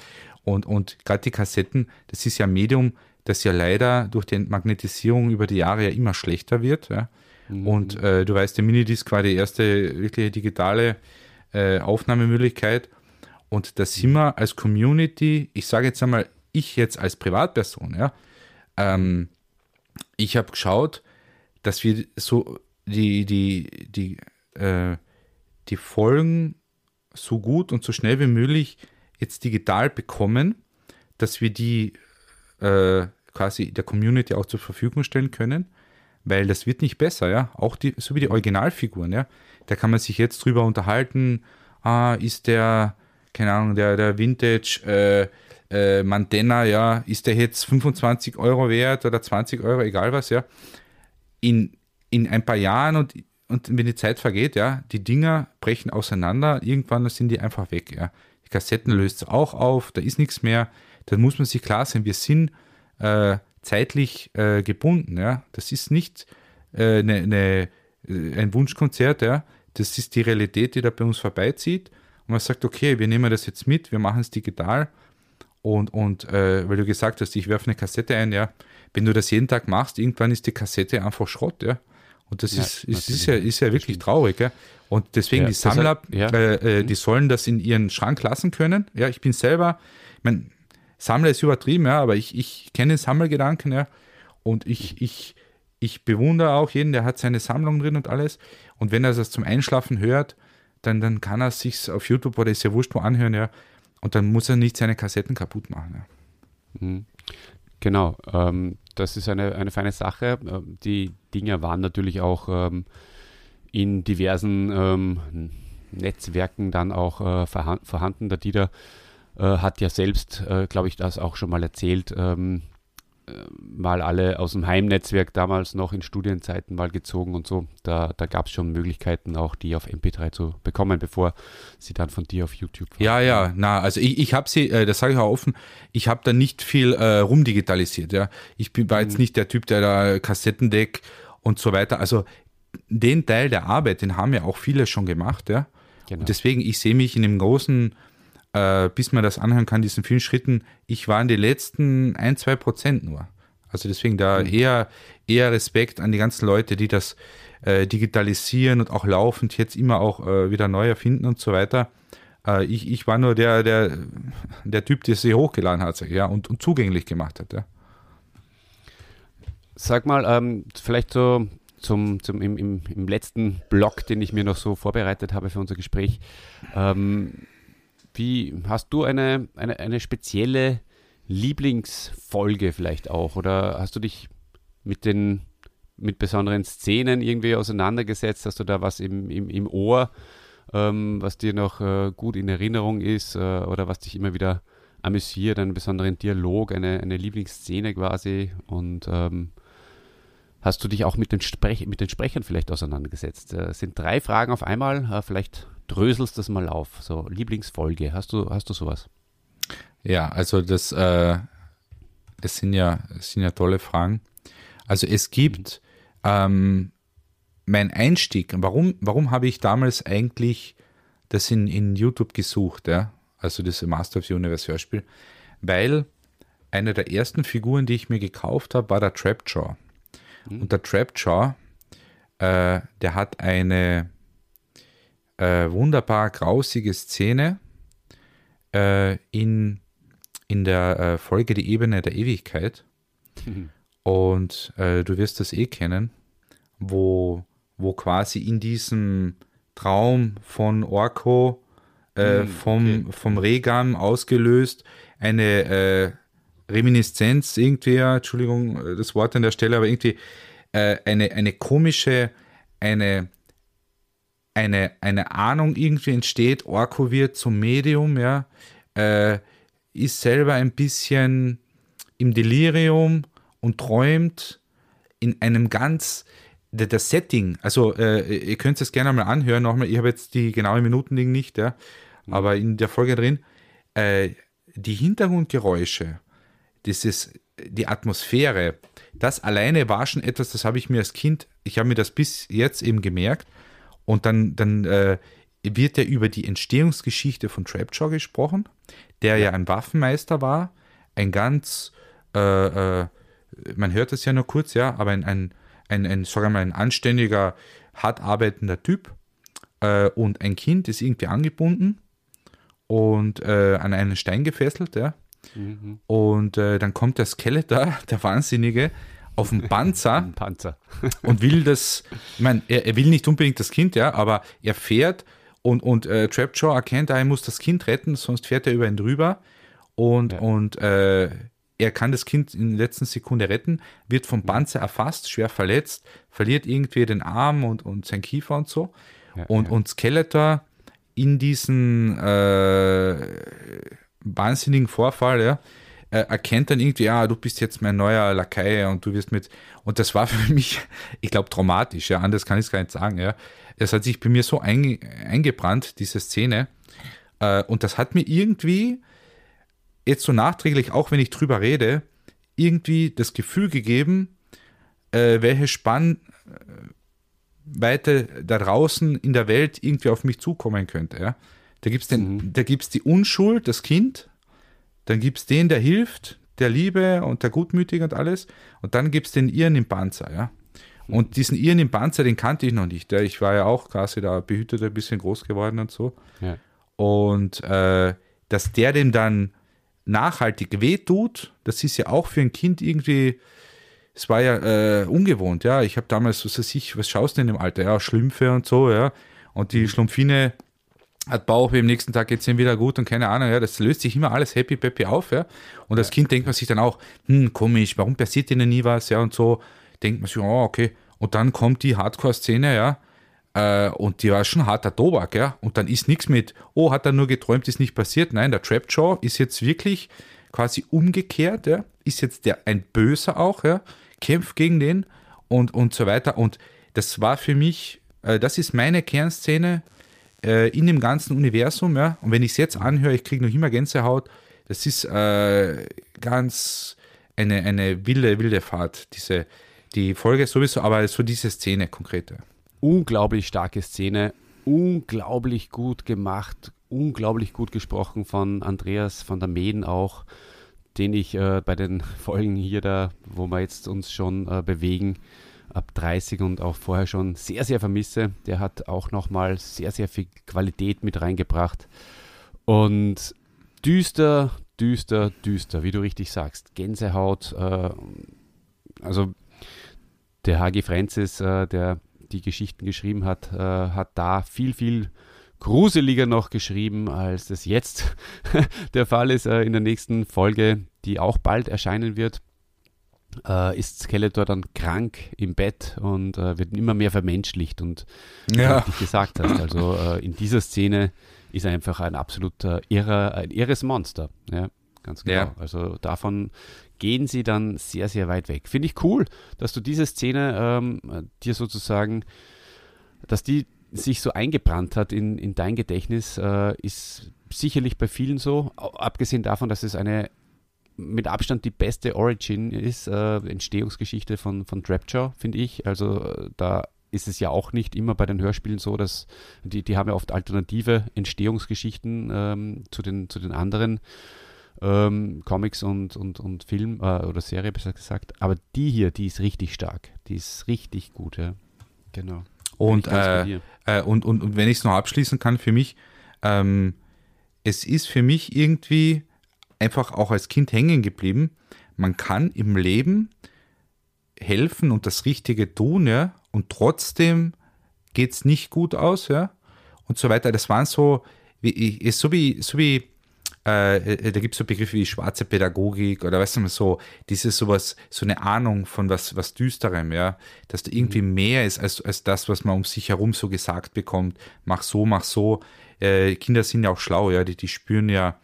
Und, und gerade die Kassetten, das ist ja ein Medium, das ja leider durch die Magnetisierung über die Jahre ja immer schlechter wird, ja. Mhm. Und äh, du weißt, der Minidisc war die erste wirkliche digitale äh, Aufnahmemöglichkeit. Und da sind wir als Community, ich sage jetzt einmal, ich jetzt als Privatperson, ja, ähm, ich habe geschaut, dass wir so die, die, die äh, die Folgen so gut und so schnell wie möglich jetzt digital bekommen, dass wir die äh, quasi der Community auch zur Verfügung stellen können, weil das wird nicht besser, ja. Auch die, so wie die Originalfiguren, ja. Da kann man sich jetzt drüber unterhalten, ah, ist der, keine Ahnung, der, der Vintage äh, äh, Mandena, ja, ist der jetzt 25 Euro wert oder 20 Euro, egal was, ja. In, in ein paar Jahren und und wenn die Zeit vergeht, ja, die Dinger brechen auseinander, irgendwann sind die einfach weg, ja. Die Kassetten löst es auch auf, da ist nichts mehr. Dann muss man sich klar sein, wir sind äh, zeitlich äh, gebunden, ja. Das ist nicht äh, ne, ne, ein Wunschkonzert, ja. Das ist die Realität, die da bei uns vorbeizieht. Und man sagt, okay, wir nehmen das jetzt mit, wir machen es digital. Und, und äh, weil du gesagt hast, ich werfe eine Kassette ein, ja. Wenn du das jeden Tag machst, irgendwann ist die Kassette einfach Schrott, ja. Und das ja, ist, ist, ist, ja, ist ja wirklich traurig. Ja? Und deswegen ja, die Sammler, ja. äh, äh, die sollen das in ihren Schrank lassen können. Ja, ich bin selber, ich meine, Sammler ist übertrieben, ja, aber ich, ich kenne Sammelgedanken, ja. Und ich, ich, ich bewundere auch jeden, der hat seine Sammlung drin und alles. Und wenn er das zum Einschlafen hört, dann, dann kann er sich auf YouTube oder ist ja wurscht wo anhören, ja. Und dann muss er nicht seine Kassetten kaputt machen. Ja. Mhm. Genau, ähm, das ist eine, eine feine Sache. Ähm, die Dinger waren natürlich auch ähm, in diversen ähm, Netzwerken dann auch äh, vorhanden. Der Dieter äh, hat ja selbst, äh, glaube ich, das auch schon mal erzählt, ähm, mal alle aus dem Heimnetzwerk damals noch in Studienzeiten mal gezogen und so. Da, da gab es schon Möglichkeiten, auch die auf MP3 zu bekommen, bevor sie dann von dir auf YouTube waren. Ja, ja, na, also ich, ich habe sie, äh, das sage ich auch offen, ich habe da nicht viel äh, rumdigitalisiert. Ja. Ich bin, war jetzt mhm. nicht der Typ, der da Kassettendeck und so weiter. Also den Teil der Arbeit, den haben ja auch viele schon gemacht. Ja. Genau. Und deswegen, ich sehe mich in dem großen äh, bis man das anhören kann, diesen vielen Schritten, ich war in den letzten ein, zwei Prozent nur. Also deswegen da mhm. eher, eher Respekt an die ganzen Leute, die das äh, digitalisieren und auch laufend jetzt immer auch äh, wieder neu erfinden und so weiter. Äh, ich, ich war nur der, der, der Typ, der sie hochgeladen hat ja, und, und zugänglich gemacht hat. Ja. Sag mal, ähm, vielleicht so zum, zum im, im, im, letzten Blog, den ich mir noch so vorbereitet habe für unser Gespräch. Ähm, wie hast du eine, eine, eine spezielle Lieblingsfolge vielleicht auch? Oder hast du dich mit den mit besonderen Szenen irgendwie auseinandergesetzt? Hast du da was im, im, im Ohr, ähm, was dir noch äh, gut in Erinnerung ist äh, oder was dich immer wieder amüsiert, einen besonderen Dialog, eine, eine Lieblingsszene quasi? Und ähm, hast du dich auch mit den, Sprech mit den Sprechern vielleicht auseinandergesetzt? Äh, sind drei Fragen auf einmal, äh, vielleicht dröselst das mal auf. So Lieblingsfolge. Hast du, hast du sowas? Ja, also das, äh, das sind ja, das sind ja tolle Fragen. Also es gibt ähm, mein Einstieg. Warum, warum habe ich damals eigentlich das in, in YouTube gesucht? Ja? Also das Master of the Universe Hörspiel. Weil eine der ersten Figuren, die ich mir gekauft habe, war der Trapjaw. Mhm. Und der Trapjaw, äh, der hat eine äh, wunderbar grausige Szene äh, in, in der äh, Folge Die Ebene der Ewigkeit. Mhm. Und äh, du wirst das eh kennen, wo, wo quasi in diesem Traum von Orko mhm, vom, okay. vom Regam ausgelöst eine äh, Reminiszenz irgendwie, Entschuldigung, das Wort an der Stelle, aber irgendwie eine, eine komische, eine eine, eine Ahnung irgendwie entsteht, Orko wird zum Medium, ja, äh, ist selber ein bisschen im Delirium und träumt in einem ganz, der, der Setting, also äh, ihr könnt es gerne mal anhören, nochmal, ich habe jetzt die genaue Minutending nicht, ja, mhm. aber in der Folge drin, äh, die Hintergrundgeräusche, dieses, die Atmosphäre, das alleine war schon etwas, das habe ich mir als Kind, ich habe mir das bis jetzt eben gemerkt, und dann, dann äh, wird ja über die Entstehungsgeschichte von Trapjaw gesprochen, der ja. ja ein Waffenmeister war, ein ganz, äh, äh, man hört es ja nur kurz, ja, aber ein, ein, ein, ein sagen wir mal, ein anständiger, hart arbeitender Typ. Äh, und ein Kind ist irgendwie angebunden und äh, an einen Stein gefesselt, ja. Mhm. Und äh, dann kommt der Skeletor, der Wahnsinnige, auf dem Panzer, Panzer. und will das, ich meine, er, er, will nicht unbedingt das Kind, ja, aber er fährt und, und äh, Trapjaw erkennt, er muss das Kind retten, sonst fährt er über ihn drüber und, ja. und äh, er kann das Kind in der letzten Sekunde retten, wird vom Panzer erfasst, schwer verletzt, verliert irgendwie den Arm und, und sein Kiefer und so. Ja, und, ja. und Skeletor in diesen äh, wahnsinnigen Vorfall, ja, äh, erkennt dann irgendwie, ja, du bist jetzt mein neuer Lakai und du wirst mit. Und das war für mich, ich glaube, traumatisch, ja, anders kann ich es gar nicht sagen, ja. Es hat sich bei mir so einge eingebrannt, diese Szene. Äh, und das hat mir irgendwie, jetzt so nachträglich, auch wenn ich drüber rede, irgendwie das Gefühl gegeben, äh, welche Spannweite da draußen in der Welt irgendwie auf mich zukommen könnte. Ja? Da gibt es mhm. die Unschuld, das Kind, dann gibt es den, der hilft, der Liebe und der Gutmütige und alles. Und dann gibt es den Iren im Panzer, ja. Und diesen Iren im Panzer, den kannte ich noch nicht. Ich war ja auch quasi da behütet, ein bisschen groß geworden und so. Ja. Und äh, dass der dem dann nachhaltig wehtut, das ist ja auch für ein Kind irgendwie, es war ja äh, ungewohnt, ja. Ich habe damals, was weiß ich, was schaust du denn im Alter? Ja, Schlümpfe und so, ja. Und die mhm. Schlumpfine hat Bauchweh, am nächsten Tag geht es ihm wieder gut und keine Ahnung, ja, das löst sich immer alles happy peppy auf, ja. Und als Kind denkt man sich dann auch, hm, komisch, warum passiert ihnen nie was, ja, und so denkt man sich, oh, okay. Und dann kommt die Hardcore-Szene, ja, äh, und die war schon harter Tobak, ja. Und dann ist nichts mit, oh, hat er nur geträumt, ist nicht passiert. Nein, der Trapjaw ist jetzt wirklich quasi umgekehrt, ja, ist jetzt der ein Böser auch, ja, kämpft gegen den und, und so weiter. Und das war für mich, äh, das ist meine Kernszene äh, in dem ganzen Universum, ja. Und wenn ich es jetzt anhöre, ich kriege noch immer Gänsehaut. Das ist äh, ganz eine, eine wilde, wilde Fahrt, diese, die Folge sowieso, aber so diese Szene konkrete. Unglaublich starke Szene, unglaublich gut gemacht, unglaublich gut gesprochen von Andreas von der Meden auch, den ich äh, bei den Folgen hier da, wo wir jetzt uns schon äh, bewegen, ab 30 und auch vorher schon sehr, sehr vermisse. Der hat auch nochmal sehr, sehr viel Qualität mit reingebracht. Und düster, düster, düster, wie du richtig sagst. Gänsehaut. Äh, also der H.G. Francis, äh, der die Geschichten geschrieben hat, äh, hat da viel, viel gruseliger noch geschrieben, als das jetzt der Fall ist äh, in der nächsten Folge, die auch bald erscheinen wird. Äh, ist Skeletor dann krank im Bett und äh, wird immer mehr vermenschlicht und Ja. wie du gesagt hast, also äh, in dieser Szene ist er einfach ein absoluter irrer, ein irres Monster. Ja, ganz genau. Ja. Also davon gehen sie dann sehr, sehr weit weg. Finde ich cool, dass du diese Szene ähm, dir sozusagen, dass die sich so eingebrannt hat in, in dein Gedächtnis, äh, ist sicherlich bei vielen so. Abgesehen davon, dass es eine mit Abstand die beste Origin ist, äh, Entstehungsgeschichte von, von Trapjaw, finde ich. Also äh, da ist es ja auch nicht immer bei den Hörspielen so, dass die, die haben ja oft alternative Entstehungsgeschichten ähm, zu, den, zu den anderen ähm, Comics und, und, und Film äh, oder Serie, besser gesagt. Aber die hier, die ist richtig stark. Die ist richtig gut, ja. Genau. Und, äh, äh, und, und, und wenn ich es noch abschließen kann, für mich, ähm, es ist für mich irgendwie einfach auch als Kind hängen geblieben. Man kann im Leben helfen und das Richtige tun, ja, und trotzdem geht es nicht gut aus, ja, und so weiter. Das waren so, wie, ich- so wie, so wie äh, äh, da gibt es so Begriffe wie schwarze Pädagogik oder weißt du mal so, dieses sowas, so eine Ahnung von was, was Düsterem, ja, dass da irgendwie mehr ist als, als das, was man um sich herum so gesagt bekommt. Mach so, mach so. Äh, Kinder sind ja auch schlau, ja, die, die spüren ja,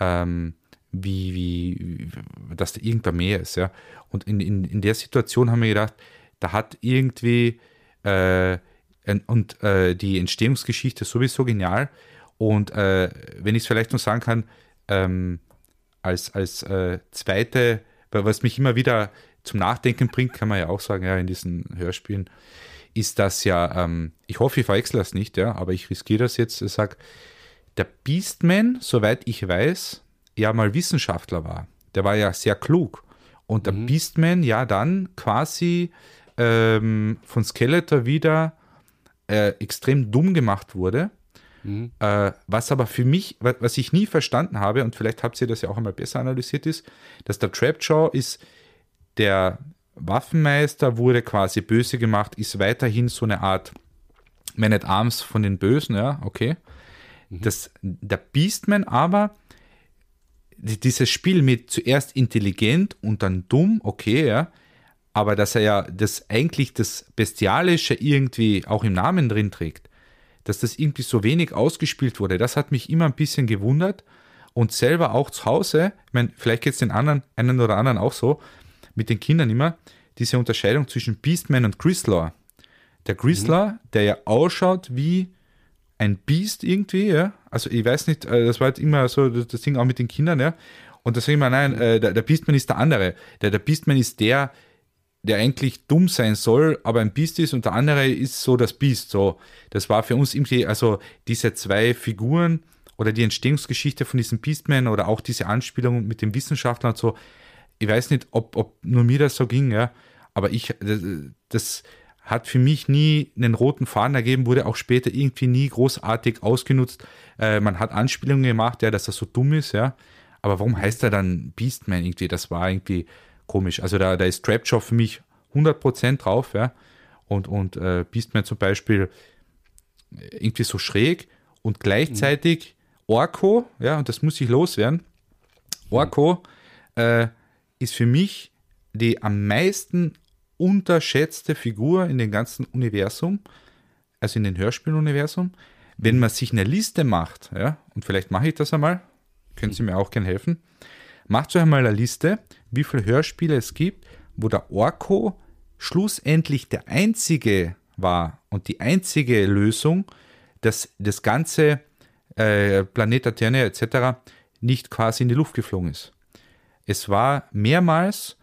ähm, wie, wie, dass da irgendwann mehr ist, ja. Und in, in, in der Situation haben wir gedacht, da hat irgendwie äh, und äh, die Entstehungsgeschichte sowieso genial. Und äh, wenn ich es vielleicht noch sagen kann, ähm, als, als äh, zweite, was mich immer wieder zum Nachdenken bringt, kann man ja auch sagen, ja, in diesen Hörspielen, ist das ja, ähm, ich hoffe, ich verwechsel das nicht, ja, aber ich riskiere das jetzt, ich sag, der Beastman, soweit ich weiß, ja mal Wissenschaftler war. Der war ja sehr klug. Und der Beastman ja dann quasi ähm, von Skeletor wieder äh, extrem dumm gemacht wurde. Äh, was aber für mich, wa- was ich nie verstanden habe, und vielleicht habt ihr das ja auch einmal besser analysiert, ist, dass der Trapjaw ist der Waffenmeister, wurde quasi böse gemacht, ist weiterhin so eine Art Man at Arms von den Bösen, ja, okay. Das, der Beastman aber, dieses Spiel mit zuerst intelligent und dann dumm, okay, ja, aber dass er ja das eigentlich das Bestialische irgendwie auch im Namen drin trägt, dass das irgendwie so wenig ausgespielt wurde, das hat mich immer ein bisschen gewundert. Und selber auch zu Hause, ich meine, vielleicht geht es den anderen, einen oder anderen auch so, mit den Kindern immer, diese Unterscheidung zwischen Beastman und Grislaw. Der Grislaw, der ja ausschaut wie ein Biest irgendwie, ja. Also ich weiß nicht, äh, das war halt immer so das Ding auch mit den Kindern, ja. Und da sage ich mal, nein, äh, der, der Beastman ist der andere. Der, der Beastman ist der, der eigentlich dumm sein soll, aber ein Biest ist und der andere ist so das Biest. So, das war für uns irgendwie, also diese zwei Figuren oder die Entstehungsgeschichte von diesem Beastman oder auch diese Anspielung mit dem Wissenschaftler und so. Ich weiß nicht, ob, ob nur mir das so ging, ja, aber ich, das hat für mich nie einen roten Faden ergeben, wurde auch später irgendwie nie großartig ausgenutzt. Äh, man hat Anspielungen gemacht, ja, dass er so dumm ist, ja. Aber warum heißt er dann Beastman irgendwie? Das war irgendwie komisch. Also da, da ist Trapjaw für mich 100% drauf, ja. Und, und äh, Beastman zum Beispiel irgendwie so schräg und gleichzeitig Orko, ja, und das muss ich loswerden. Orko äh, ist für mich die am meisten unterschätzte Figur in dem ganzen Universum, also in dem Hörspieluniversum. Wenn man sich eine Liste macht, ja, und vielleicht mache ich das einmal, können Sie mir auch gerne helfen, macht euch einmal eine Liste, wie viele Hörspiele es gibt, wo der Orko schlussendlich der einzige war und die einzige Lösung, dass das ganze äh, Planet Athene etc. nicht quasi in die Luft geflogen ist. Es war mehrmals,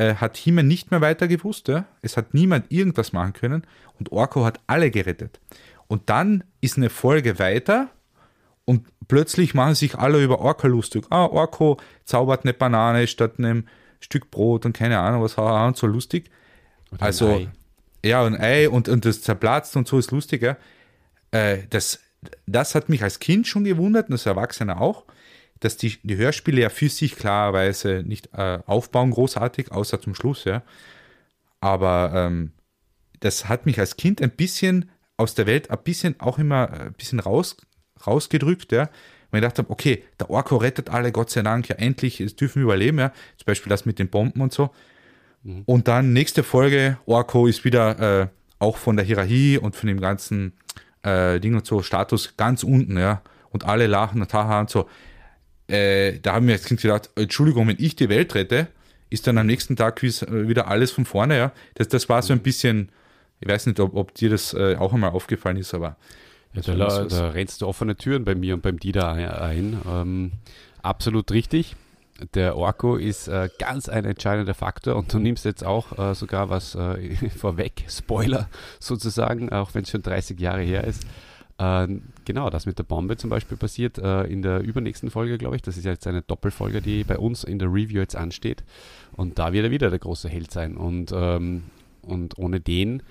äh, hat Himmel nicht mehr weiter gewusst, ja? es hat niemand irgendwas machen können und Orko hat alle gerettet. Und dann ist eine Folge weiter und plötzlich machen sich alle über Orko lustig. Ah, Orko zaubert eine Banane statt einem Stück Brot und keine Ahnung was, und so lustig. Oder also, ein Ei. ja, ein Ei und, und das zerplatzt und so ist lustig, ja. Äh, das, das hat mich als Kind schon gewundert und als Erwachsener auch, dass die, die Hörspiele ja für sich klarerweise nicht äh, aufbauen großartig, außer zum Schluss, ja. Aber ähm, das hat mich als Kind ein bisschen aus der Welt ein bisschen auch immer ein bisschen raus, rausgedrückt, ja. Weil ich dachte, okay, der Orko rettet alle, Gott sei Dank, ja endlich, es dürfen wir überleben, ja. Zum Beispiel das mit den Bomben und so. Und dann nächste Folge, Orko ist wieder äh, auch von der Hierarchie und von dem ganzen äh, Ding und so, Status ganz unten, ja. Und alle lachen und haha und so. Äh, da haben wir als Kind gedacht, Entschuldigung, wenn ich die Welt rette, ist dann am nächsten Tag äh, wieder alles von vorne, ja. Das, das war so ein bisschen, ich weiß nicht, ob, ob dir das äh, auch einmal aufgefallen ist, aber Ja, da, da rennst du offene Türen bei mir und beim Dieter ein. ein. Ähm, absolut richtig. Der Orko ist äh, ganz ein entscheidender Faktor und du nimmst jetzt auch äh, sogar was vorweg, Spoiler sozusagen, auch wenn es schon 30 Jahre her ist. Ähm, genau, das mit der Bombe zum Beispiel passiert äh, in der übernächsten Folge, glaube ich. Das ist jetzt eine Doppelfolge, die bei uns in der Review jetzt ansteht. Und da wird er wieder der große Held sein. Und, ähm, und ohne den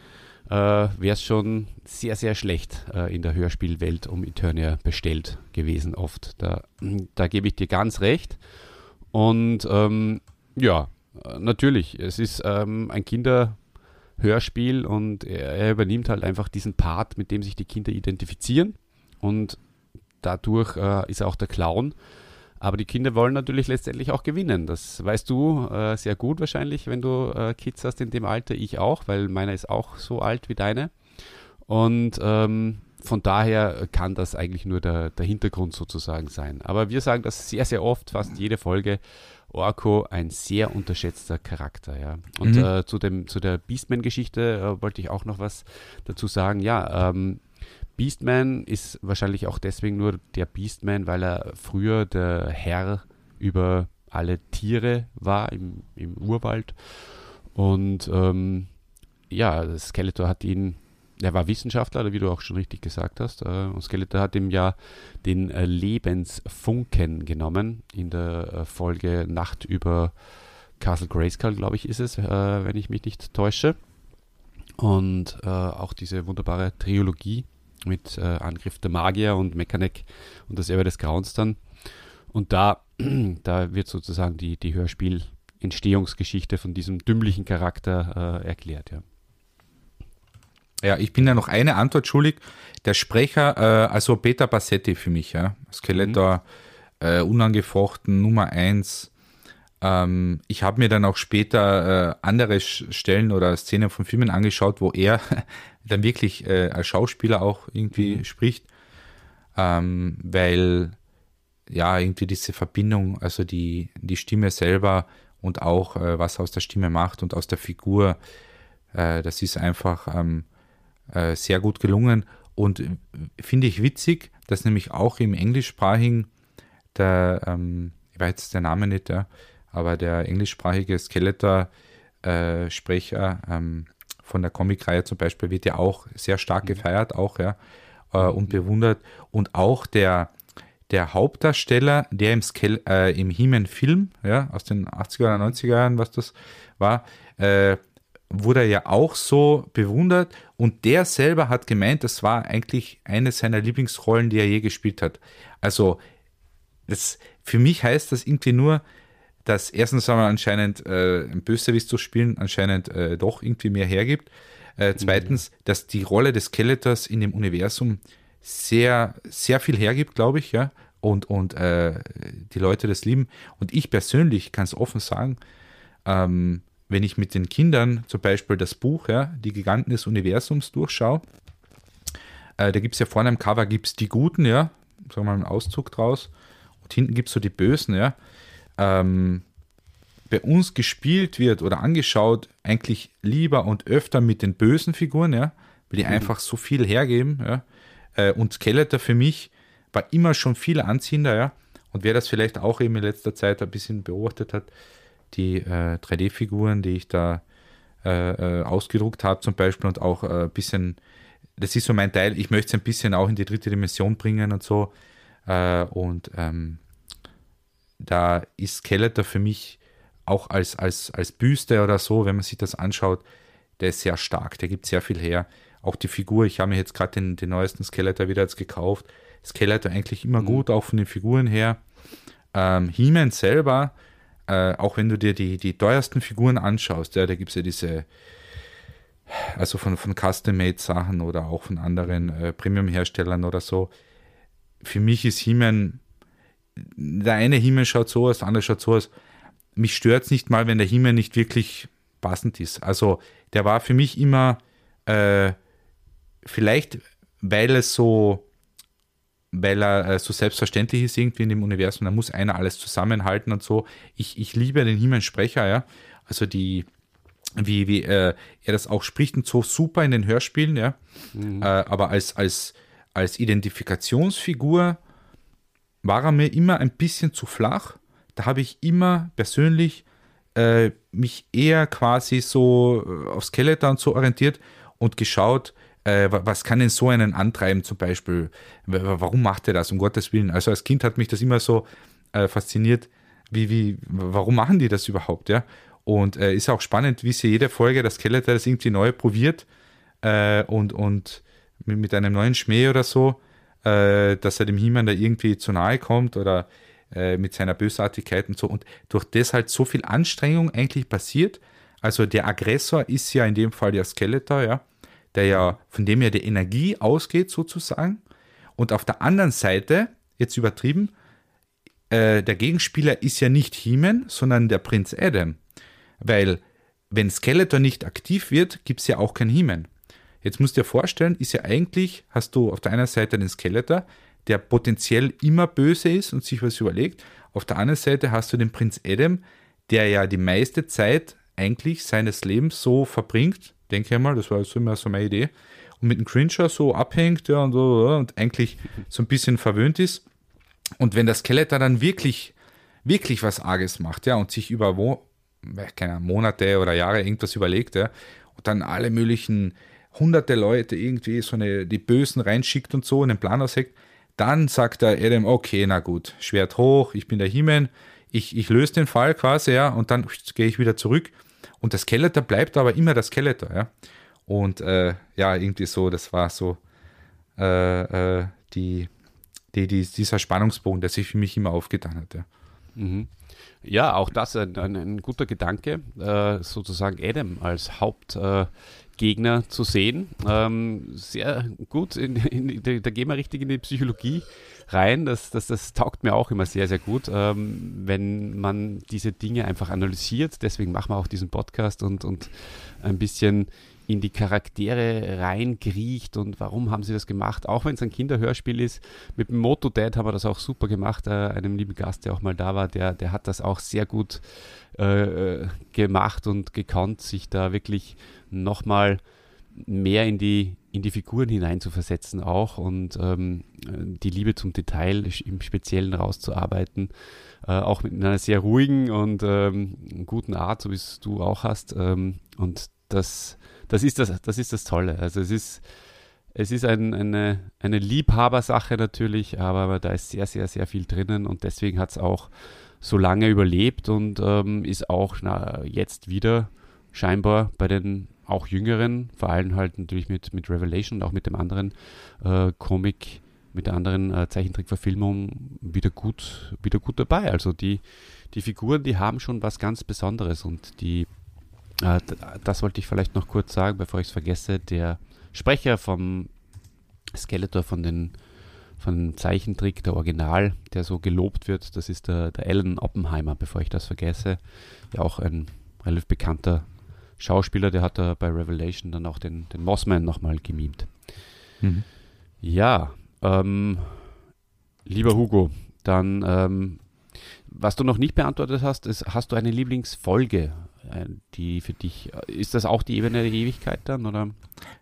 äh, wäre es schon sehr, sehr schlecht äh, in der Hörspielwelt um Eternia bestellt gewesen oft. Da, da gebe ich dir ganz recht. Und ähm, ja, äh, natürlich, es ist ähm, ein Kinderhörspiel und er, er übernimmt halt einfach diesen Part, mit dem sich die Kinder identifizieren. Und dadurch äh, ist er auch der Clown. Aber die Kinder wollen natürlich letztendlich auch gewinnen. Das weißt du äh, sehr gut wahrscheinlich, wenn du äh, Kids hast in dem Alter. Ich auch, weil meiner ist auch so alt wie deine. Und ähm, von daher kann das eigentlich nur der, der Hintergrund sozusagen sein. Aber wir sagen das sehr, sehr oft, fast jede Folge. Orko ein sehr unterschätzter Charakter, ja. Und Mhm. äh, zu, dem, zu der Beastman-Geschichte äh, wollte ich auch noch was dazu sagen. Ja, ähm, Beastman ist wahrscheinlich auch deswegen nur der Beastman, weil er früher der Herr über alle Tiere war im, im Urwald. Und ähm, ja, Skeletor hat ihn, er war Wissenschaftler, wie du auch schon richtig gesagt hast. Äh, und Skeletor hat ihm ja den äh, Lebensfunken genommen in der äh, Folge Nacht über Castle Grayskull, glaube ich, ist es, wenn ich mich nicht täusche. Und auch diese wunderbare Trilogie mit Angriff der Magier und Mechanic und das Erbe des Grauens dann. Und da, da wird sozusagen die, die Hörspiel-Entstehungsgeschichte von diesem dümmlichen Charakter äh, erklärt, ja. Ja, ich bin ja noch eine Antwort schuldig. Der Sprecher, äh, also Peter Bassetti für mich, ja. Skeletor, äh, unangefochten, Nummer eins. Ähm, ich habe mir dann auch später äh, andere Stellen oder Szenen von Filmen angeschaut, wo er dann wirklich äh, als Schauspieler auch irgendwie spricht. Ähm, weil ja, irgendwie diese Verbindung, also die, die Stimme selber und auch äh, was aus der Stimme macht und aus der Figur, äh, das ist einfach ähm, äh, sehr gut gelungen und äh, finde ich witzig, dass nämlich auch im englischsprachigen der, ähm, ich weiß jetzt der Name nicht, ja, aber der englischsprachige Skeletor-Sprecher ähm, von der Comicreihe zum Beispiel wird ja auch sehr stark gefeiert, auch, ja, äh, und bewundert. Und auch der, der Hauptdarsteller, der im, Skel äh, im He-Man-Film, ja, aus den 80er oder 90er Jahren, was das war, äh, wurde er ja auch so bewundert und der selber hat gemeint, das war eigentlich eine seiner Lieblingsrollen, die er je gespielt hat. Also das, für mich heißt das irgendwie nur, dass erstens einmal anscheinend äh, ein Bösewicht zu spielen anscheinend äh, doch irgendwie mehr hergibt. Äh, zweitens, dass die Rolle des Skeletors in dem Universum sehr, sehr viel hergibt, glaube ich, ja. Und, und äh, die Leute das lieben. Und ich persönlich kann es offen sagen, ähm, wenn ich mit den Kindern zum Beispiel das Buch, ja, Die Giganten des Universums durchschaue, äh, da gibt es ja vorne am Cover gibt's die Guten, ja, sagen wir mal einen Auszug draus, und hinten gibt es so die Bösen, ja. ähm, bei uns gespielt wird oder angeschaut, eigentlich lieber und öfter mit den bösen Figuren, ja, weil die mhm. einfach so viel hergeben, ja. Äh, und Skeletor für mich war immer schon viel anziehender, ja. Und wer das vielleicht auch eben in letzter Zeit ein bisschen beobachtet hat, die äh, 3D-Figuren, die ich da äh, äh, ausgedruckt habe zum Beispiel und auch ein äh, bisschen, das ist so mein Teil, ich möchte es ein bisschen auch in die dritte Dimension bringen und so. Äh, und ähm, da ist Skeletor für mich auch als, als, als Büste oder so, wenn man sich das anschaut, der ist sehr stark, der gibt sehr viel her. Auch die Figur, ich habe mir jetzt gerade den, den neuesten Skeletor wieder jetzt gekauft. Skeletor eigentlich immer mhm. gut, auch von den Figuren her. Ähm, He-Man selber, äh, auch wenn du dir die, die teuersten Figuren anschaust, ja, da gibt es ja diese, also von, von Custom-Made-Sachen oder auch von anderen äh, Premium-Herstellern oder so. Für mich ist He-Man, der eine He-Man schaut so aus, der andere schaut so aus mich stört es nicht mal, wenn der Himmel nicht wirklich passend ist. Also der war für mich immer äh, vielleicht, weil es so, weil er äh, so selbstverständlich ist irgendwie in dem Universum, da muss einer alles zusammenhalten und so. Ich, ich liebe den Himmelsprecher, ja. Also die, wie, wie äh, er das auch spricht und so super in den Hörspielen, ja. Mhm. Äh, aber als, als, als Identifikationsfigur war er mir immer ein bisschen zu flach da habe ich immer persönlich äh, mich eher quasi so äh, auf Skeletor und so orientiert und geschaut, äh, was kann denn so einen antreiben zum Beispiel? Warum macht er das, um Gottes Willen? Also als Kind hat mich das immer so äh, fasziniert, wie, wie, warum machen die das überhaupt, ja? Und äh, ist auch spannend, wie sie jede Folge das Skeletor das irgendwie neu probiert äh, und, und mit, mit, einem neuen Schmäh oder so, dass er dem He-Man da irgendwie zu nahe kommt oder äh, mit seiner Bösartigkeit und so. Und durch das halt so viel Anstrengung eigentlich passiert. Also der Aggressor ist ja in dem Fall der Skeletor, ja, der ja, von dem ja die Energie ausgeht sozusagen. Und auf der anderen Seite, jetzt übertrieben, äh, der Gegenspieler ist ja nicht He-Man, sondern der Prinz Adam. Weil wenn Skeletor nicht aktiv wird, gibt es ja auch kein He-Man. Jetzt musst du dir vorstellen, ist ja eigentlich, hast du auf der einen Seite den Skeletor, der potenziell immer böse ist und sich was überlegt. Auf der anderen Seite hast du den Prinz Adam, der ja die meiste Zeit eigentlich seines Lebens so verbringt, denke ich mal, das war so immer so meine Idee, und mit dem Cringer so abhängt ja, und, und eigentlich so ein bisschen verwöhnt ist. Und wenn der Skeletor dann wirklich, wirklich was Arges macht, ja, und sich über wo, keine Monate oder Jahre irgendwas überlegt, ja, und dann alle möglichen hunderte Leute irgendwie so eine, die Bösen reinschickt und so, einen Plan ausheckt, dann sagt der Adam, okay, na gut, Schwert hoch, ich bin der He-Man, ich, ich löse den Fall quasi, ja, und dann gehe ich wieder zurück. Und das Skeletor bleibt aber immer das Skeletor, ja. Und äh, ja, irgendwie so, das war so äh, äh, die, die, die, dieser Spannungsbogen, der sich für mich immer aufgetan hat, ja. Mhm. Ja, auch das ein, ein, ein guter Gedanke, äh, sozusagen Adam als Haupt, äh, zu sehen. Ähm, sehr gut, in, in, da, da, gehen wir richtig in die Psychologie rein. Das, das, das taugt mir auch immer sehr, sehr gut, ähm, wenn man diese Dinge einfach analysiert. Deswegen machen wir auch diesen Podcast und, und ein bisschen in die Charaktere reinkriecht und warum haben sie das gemacht, auch wenn es ein Kinderhörspiel ist. Mit dem Moto Dad haben wir das auch super gemacht, äh, einem lieben Gast, der auch mal da war, der, der hat das auch sehr gut äh, gemacht und gekonnt, sich da wirklich nochmal mehr in die, in die Figuren hineinzuversetzen auch und ähm, die Liebe zum Detail im Speziellen rauszuarbeiten. Äh, auch mit einer sehr ruhigen und ähm, guten Art, so wie es du auch hast. Ähm, und das das ist das, das ist das Tolle. Also es ist, es ist ein, eine, eine Liebhabersache natürlich, aber da ist sehr, sehr, sehr viel drinnen und deswegen hat es auch so lange überlebt und ähm, ist auch na, jetzt wieder scheinbar bei den auch Jüngeren, vor allem halt natürlich mit, mit Revelation und auch mit dem anderen äh, Comic, mit der anderen äh, Zeichentrickverfilmung wieder gut, wieder gut dabei. Also die, die Figuren, die haben schon was ganz Besonderes und die äh, das wollte ich vielleicht noch kurz sagen, bevor ich es vergesse. Der Sprecher vom Skeletor von den von Zeichentrick, der Original, der so gelobt wird, das ist der, der Alan Oppenheimer, bevor ich das vergesse. Ja, auch ein relativ bekannter Schauspieler, der hat da bei Revelation dann auch den, den Mossman nochmal gemimt. Mhm. Ja, ähm, lieber Hugo, dann ähm, was du noch nicht beantwortet hast, ist, hast du eine Lieblingsfolge, äh, die für dich, ist das auch die Ebene der Ewigkeit dann, oder?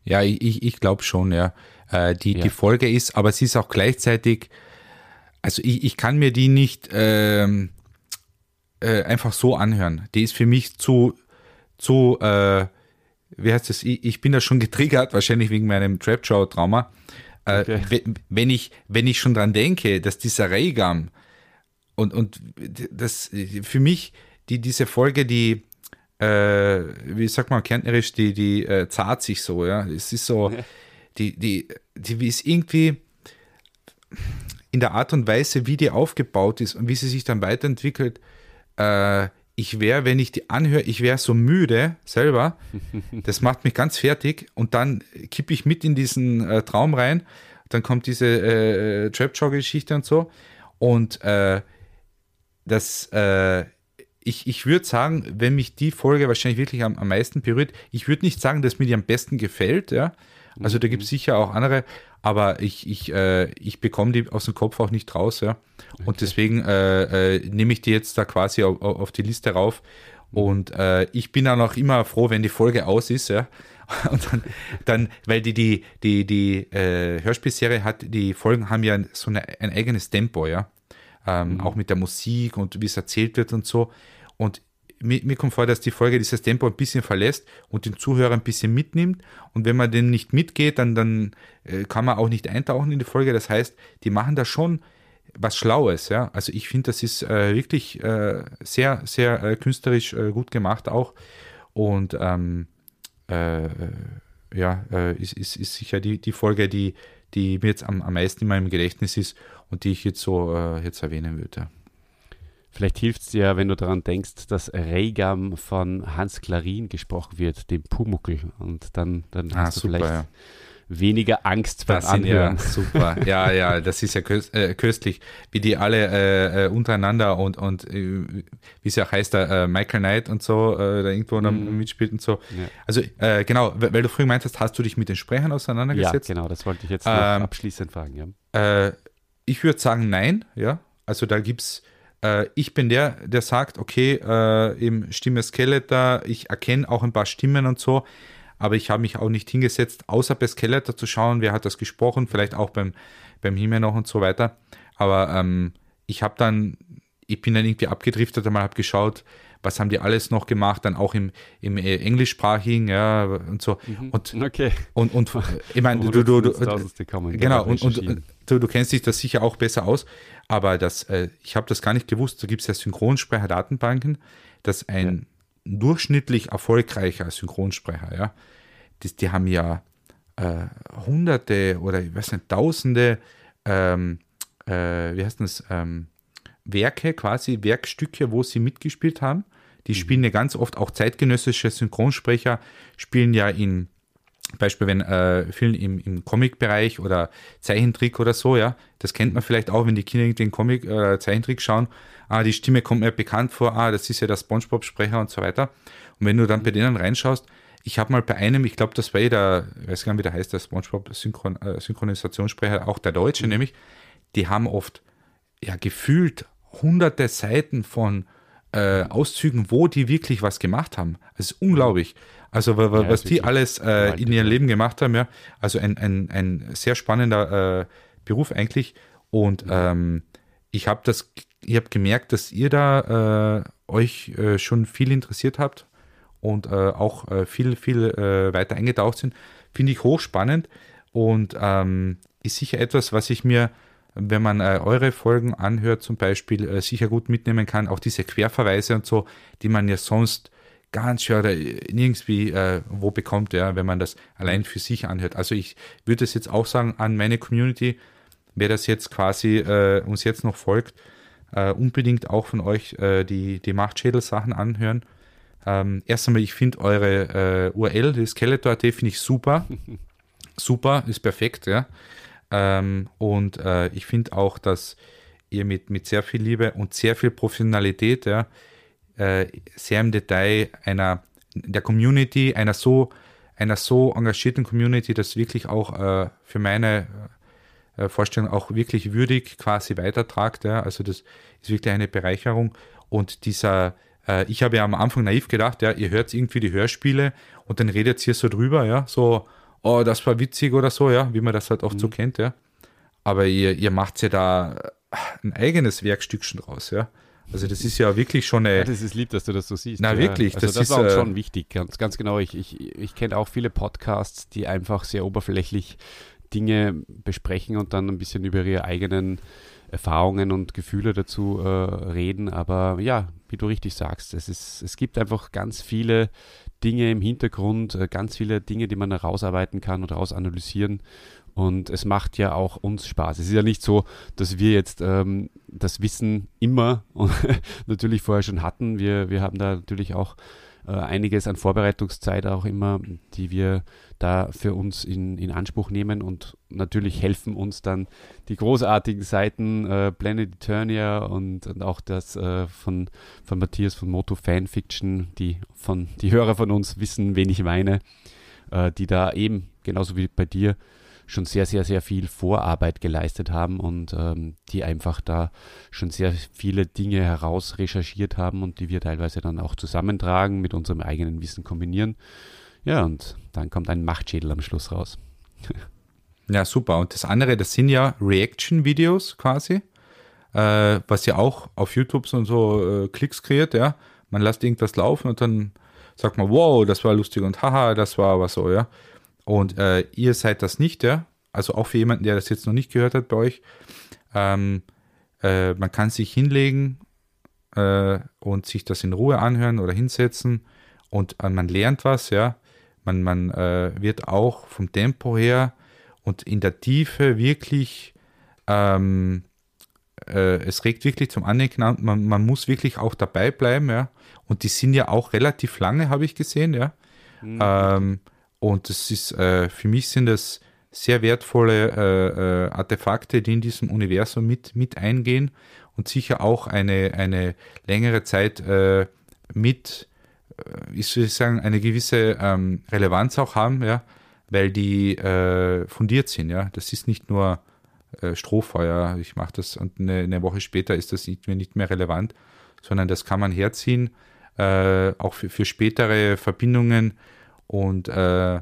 Ja, ich, ich glaube schon, ja. Äh, die, ja. die Folge ist, aber sie ist auch gleichzeitig, also ich, ich kann mir die nicht ähm, äh, einfach so anhören. Die ist für mich zu, zu äh, wie heißt das, ich, ich bin da schon getriggert, wahrscheinlich wegen meinem Trap-Show-Trauma. Äh, okay. wenn, ich, wenn ich schon dran denke, dass dieser Reigam und, und das für mich, die, diese Folge, die, äh, wie sagt man, kärntnerisch, die, die äh, zart sich so, ja. Es ist so, die, die, die, es irgendwie in der Art und Weise, wie die aufgebaut ist und wie sie sich dann weiterentwickelt, äh, ich wäre, wenn ich die anhöre, ich wäre so müde selber. Das macht mich ganz fertig und dann kippe ich mit in diesen äh, Traum rein. Dann kommt diese äh, Trap-Show-Geschichte und so. Und äh, das, äh, ich, ich würde sagen, wenn mich die Folge wahrscheinlich wirklich am, am meisten berührt, ich würde nicht sagen, dass mir die am besten gefällt, ja. Also da gibt es mhm. sicher auch andere, aber ich, ich, äh, ich bekomme die aus dem Kopf auch nicht raus, ja. Und okay. deswegen äh, äh, nehme ich die jetzt da quasi auf, auf die Liste rauf. Mhm. Und äh, ich bin dann auch immer froh, wenn die Folge aus ist, ja. Und dann, dann weil die, die, die, die äh, Hörspielserie hat, die Folgen haben ja so eine, ein eigenes Tempo, ja. Ähm, mhm. Auch mit der Musik und wie es erzählt wird und so. Und mir, mir, kommt vor, dass die Folge dieses Tempo ein bisschen verlässt und den Zuhörer ein bisschen mitnimmt. Und wenn man den nicht mitgeht, dann, dann äh, kann man auch nicht eintauchen in die Folge. Das heißt, die machen da schon was Schlaues. Ja? Also ich finde, das ist äh, wirklich äh, sehr, sehr äh, künstlerisch äh, gut gemacht auch. Und ähm, äh, ja, ist, ist, ist sicher die, die Folge, die, die mir jetzt am, am meisten in meinem Gedächtnis ist und die ich jetzt so jetzt erwähnen würde. Vielleicht hilft es dir, wenn du daran denkst, dass Regam von Hans Klarin gesprochen wird, dem Pumuckel. Und dann, dann ah, hast du super, vielleicht ja. weniger Angst beim das Anhören. Ja, super. Ja, ja, das ist ja köst, äh, köstlich, wie die alle äh, äh untereinander und, und äh, wie es ja heißt, da, äh, Michael Knight und so, äh, da irgendwo mhm. mitspielt und so. Ja. Also, genau, weil du früher meintest, hast du dich mit den Sprechern auseinandergesetzt? Ja, genau, das wollte ich jetzt ähm, abschließend fragen. Ja. ich würde sagen, nein, ja. Also da gibt es äh, ich bin der, der sagt, okay, äh, eben Stimme Skeletor, ich erkenne auch ein paar Stimmen und so, aber ich habe mich auch nicht hingesetzt, außer bei Skeletor zu schauen, wer hat das gesprochen, vielleicht auch beim, beim Himmel noch und so weiter. Aber ähm, ich habe dann, ich bin dann irgendwie abgedriftet, einmal habe geschaut, was haben die alles noch gemacht, dann auch im, im äh, englischsprachigen, ja, und so. Mhm. Und, okay. und, und ich meine, du, du, du, genau, und, und du, du kennst dich das sicher auch besser aus, aber das, äh, ich habe das gar nicht gewusst, da gibt es ja Synchronsprecher-Datenbanken, dass ein ja. durchschnittlich erfolgreicher Synchronsprecher, ja, die, die haben ja äh, hunderte oder ich weiß nicht, tausende, ähm, äh, wie heißt das, ähm, Werke, quasi Werkstücke, wo sie mitgespielt haben. Die mhm. spielen ja ganz oft auch zeitgenössische Synchronsprecher, spielen ja in Beispiel, wenn äh, vielen im, im Comic-Bereich oder Zeichentrick oder so, ja, das kennt man vielleicht auch, wenn die Kinder den Comic oder äh, Zeichentrick schauen, ah, die Stimme kommt mir bekannt vor, ah, das ist ja der Spongebob-Sprecher und so weiter. Und wenn du dann bei denen reinschaust, ich habe mal bei einem, ich glaube, das war eh der, ich weiß gar nicht, wie der heißt, der Spongebob-Synchronisationssprecher, äh, auch der Deutsche mhm. nämlich, die haben oft ja gefühlt hunderte Seiten von äh, Auszügen, wo die wirklich was gemacht haben. Das ist unglaublich. Also ja, was die alles äh, in ihrem Leben gemacht haben, ja. Also ein, ein, ein sehr spannender äh, Beruf eigentlich. Und ähm, ich habe das, ich habe gemerkt, dass ihr da äh, euch äh, schon viel interessiert habt und äh, auch viel, viel weiter eingetaucht sind. Finde ich hochspannend und ähm, ist sicher etwas, was ich mir wenn man äh, eure Folgen anhört, zum Beispiel, äh, sicher gut mitnehmen kann. Auch diese Querverweise und so, die man ja sonst ganz schwer oder nirgendwie äh, wo bekommt, ja, wenn man das allein für sich anhört. Also ich würde es jetzt auch sagen an meine Community, wer das jetzt quasi äh, uns jetzt noch folgt, äh, unbedingt auch von euch äh, die, die Machtschädel-Sachen anhören. Ähm, erst einmal, ich finde eure äh, URL, die Skeletor.at, finde ich super. super, ist perfekt, ja. Ähm, und äh, ich finde auch, dass ihr mit, mit sehr viel Liebe und sehr viel Professionalität, ja, äh, sehr im Detail einer der Community, einer so, einer so engagierten Community, das wirklich auch äh, für meine äh, Vorstellung auch wirklich würdig quasi weitertragt. Ja. Also das ist wirklich eine Bereicherung. Und dieser, äh, ich habe ja am Anfang naiv gedacht, ja, ihr hört irgendwie die Hörspiele und dann redet ihr so drüber, ja, so, oh, das war witzig oder so, ja, wie man das halt oft mhm. so kennt, ja. Aber ihr, ihr macht ja da ein eigenes Werkstück schon draus, ja. Also das ist ja wirklich schon eine. Ja, das ist lieb, dass du das so siehst. Na ja. wirklich, also das, das ist war auch äh, schon wichtig, ganz, ganz genau. Ich, ich, ich kenne auch viele Podcasts, die einfach sehr oberflächlich Dinge besprechen und dann ein bisschen über ihre eigenen Erfahrungen und Gefühle dazu äh, reden. Aber ja, wie du richtig sagst, es, ist, es gibt einfach ganz viele Dinge im Hintergrund, äh, ganz viele Dinge, die man herausarbeiten kann und herausanalysieren. Und es macht ja auch uns Spaß. Es ist ja nicht so, dass wir jetzt ähm, das Wissen immer natürlich vorher schon hatten. Wir, wir haben da natürlich auch äh, einiges an Vorbereitungszeit auch immer, die wir da für uns in, in Anspruch nehmen und natürlich helfen uns dann die großartigen Seiten äh, Planet Eternia und, und auch das äh, von, von Matthias von Moto Fanfiction, die von die Hörer von uns wissen, wen ich meine, äh, die da eben genauso wie bei dir schon sehr, sehr, sehr viel Vorarbeit geleistet haben und ähm, die einfach da schon sehr viele Dinge heraus recherchiert haben und die wir teilweise dann auch zusammentragen, mit unserem eigenen Wissen kombinieren. Ja, und dann kommt ein Machtschädel am Schluss raus. ja, super. Und das andere, das sind ja Reaction-Videos quasi, äh, was ja auch auf YouTube so, so äh, Klicks kreiert, ja. Man lässt irgendwas laufen und dann sagt man, wow, das war lustig und haha, das war aber so, ja. Und äh, ihr seid das nicht, ja. Also auch für jemanden, der das jetzt noch nicht gehört hat bei euch. Ähm, äh, man kann sich hinlegen äh, und sich das in Ruhe anhören oder hinsetzen und äh, man lernt was, ja. Man, man äh, wird auch vom Tempo her und in der Tiefe wirklich, ähm, äh, es regt wirklich zum Andenken an. Man, man muss wirklich auch dabei bleiben, ja. Und die sind ja auch relativ lange, habe ich gesehen, ja. Mhm. Ähm, und das ist, äh, für mich sind das sehr wertvolle äh, äh, Artefakte, die in diesem Universum mit, mit eingehen und sicher auch eine, eine längere Zeit äh, mit äh, ich würde sagen, eine gewisse ähm, Relevanz auch haben, ja, weil die äh, fundiert sind, ja. Das ist nicht nur äh, Strohfeuer, ich mache das und eine, eine, Woche später ist das nicht mehr, nicht mehr relevant, sondern das kann man herziehen, äh, auch für, für spätere Verbindungen. Und äh,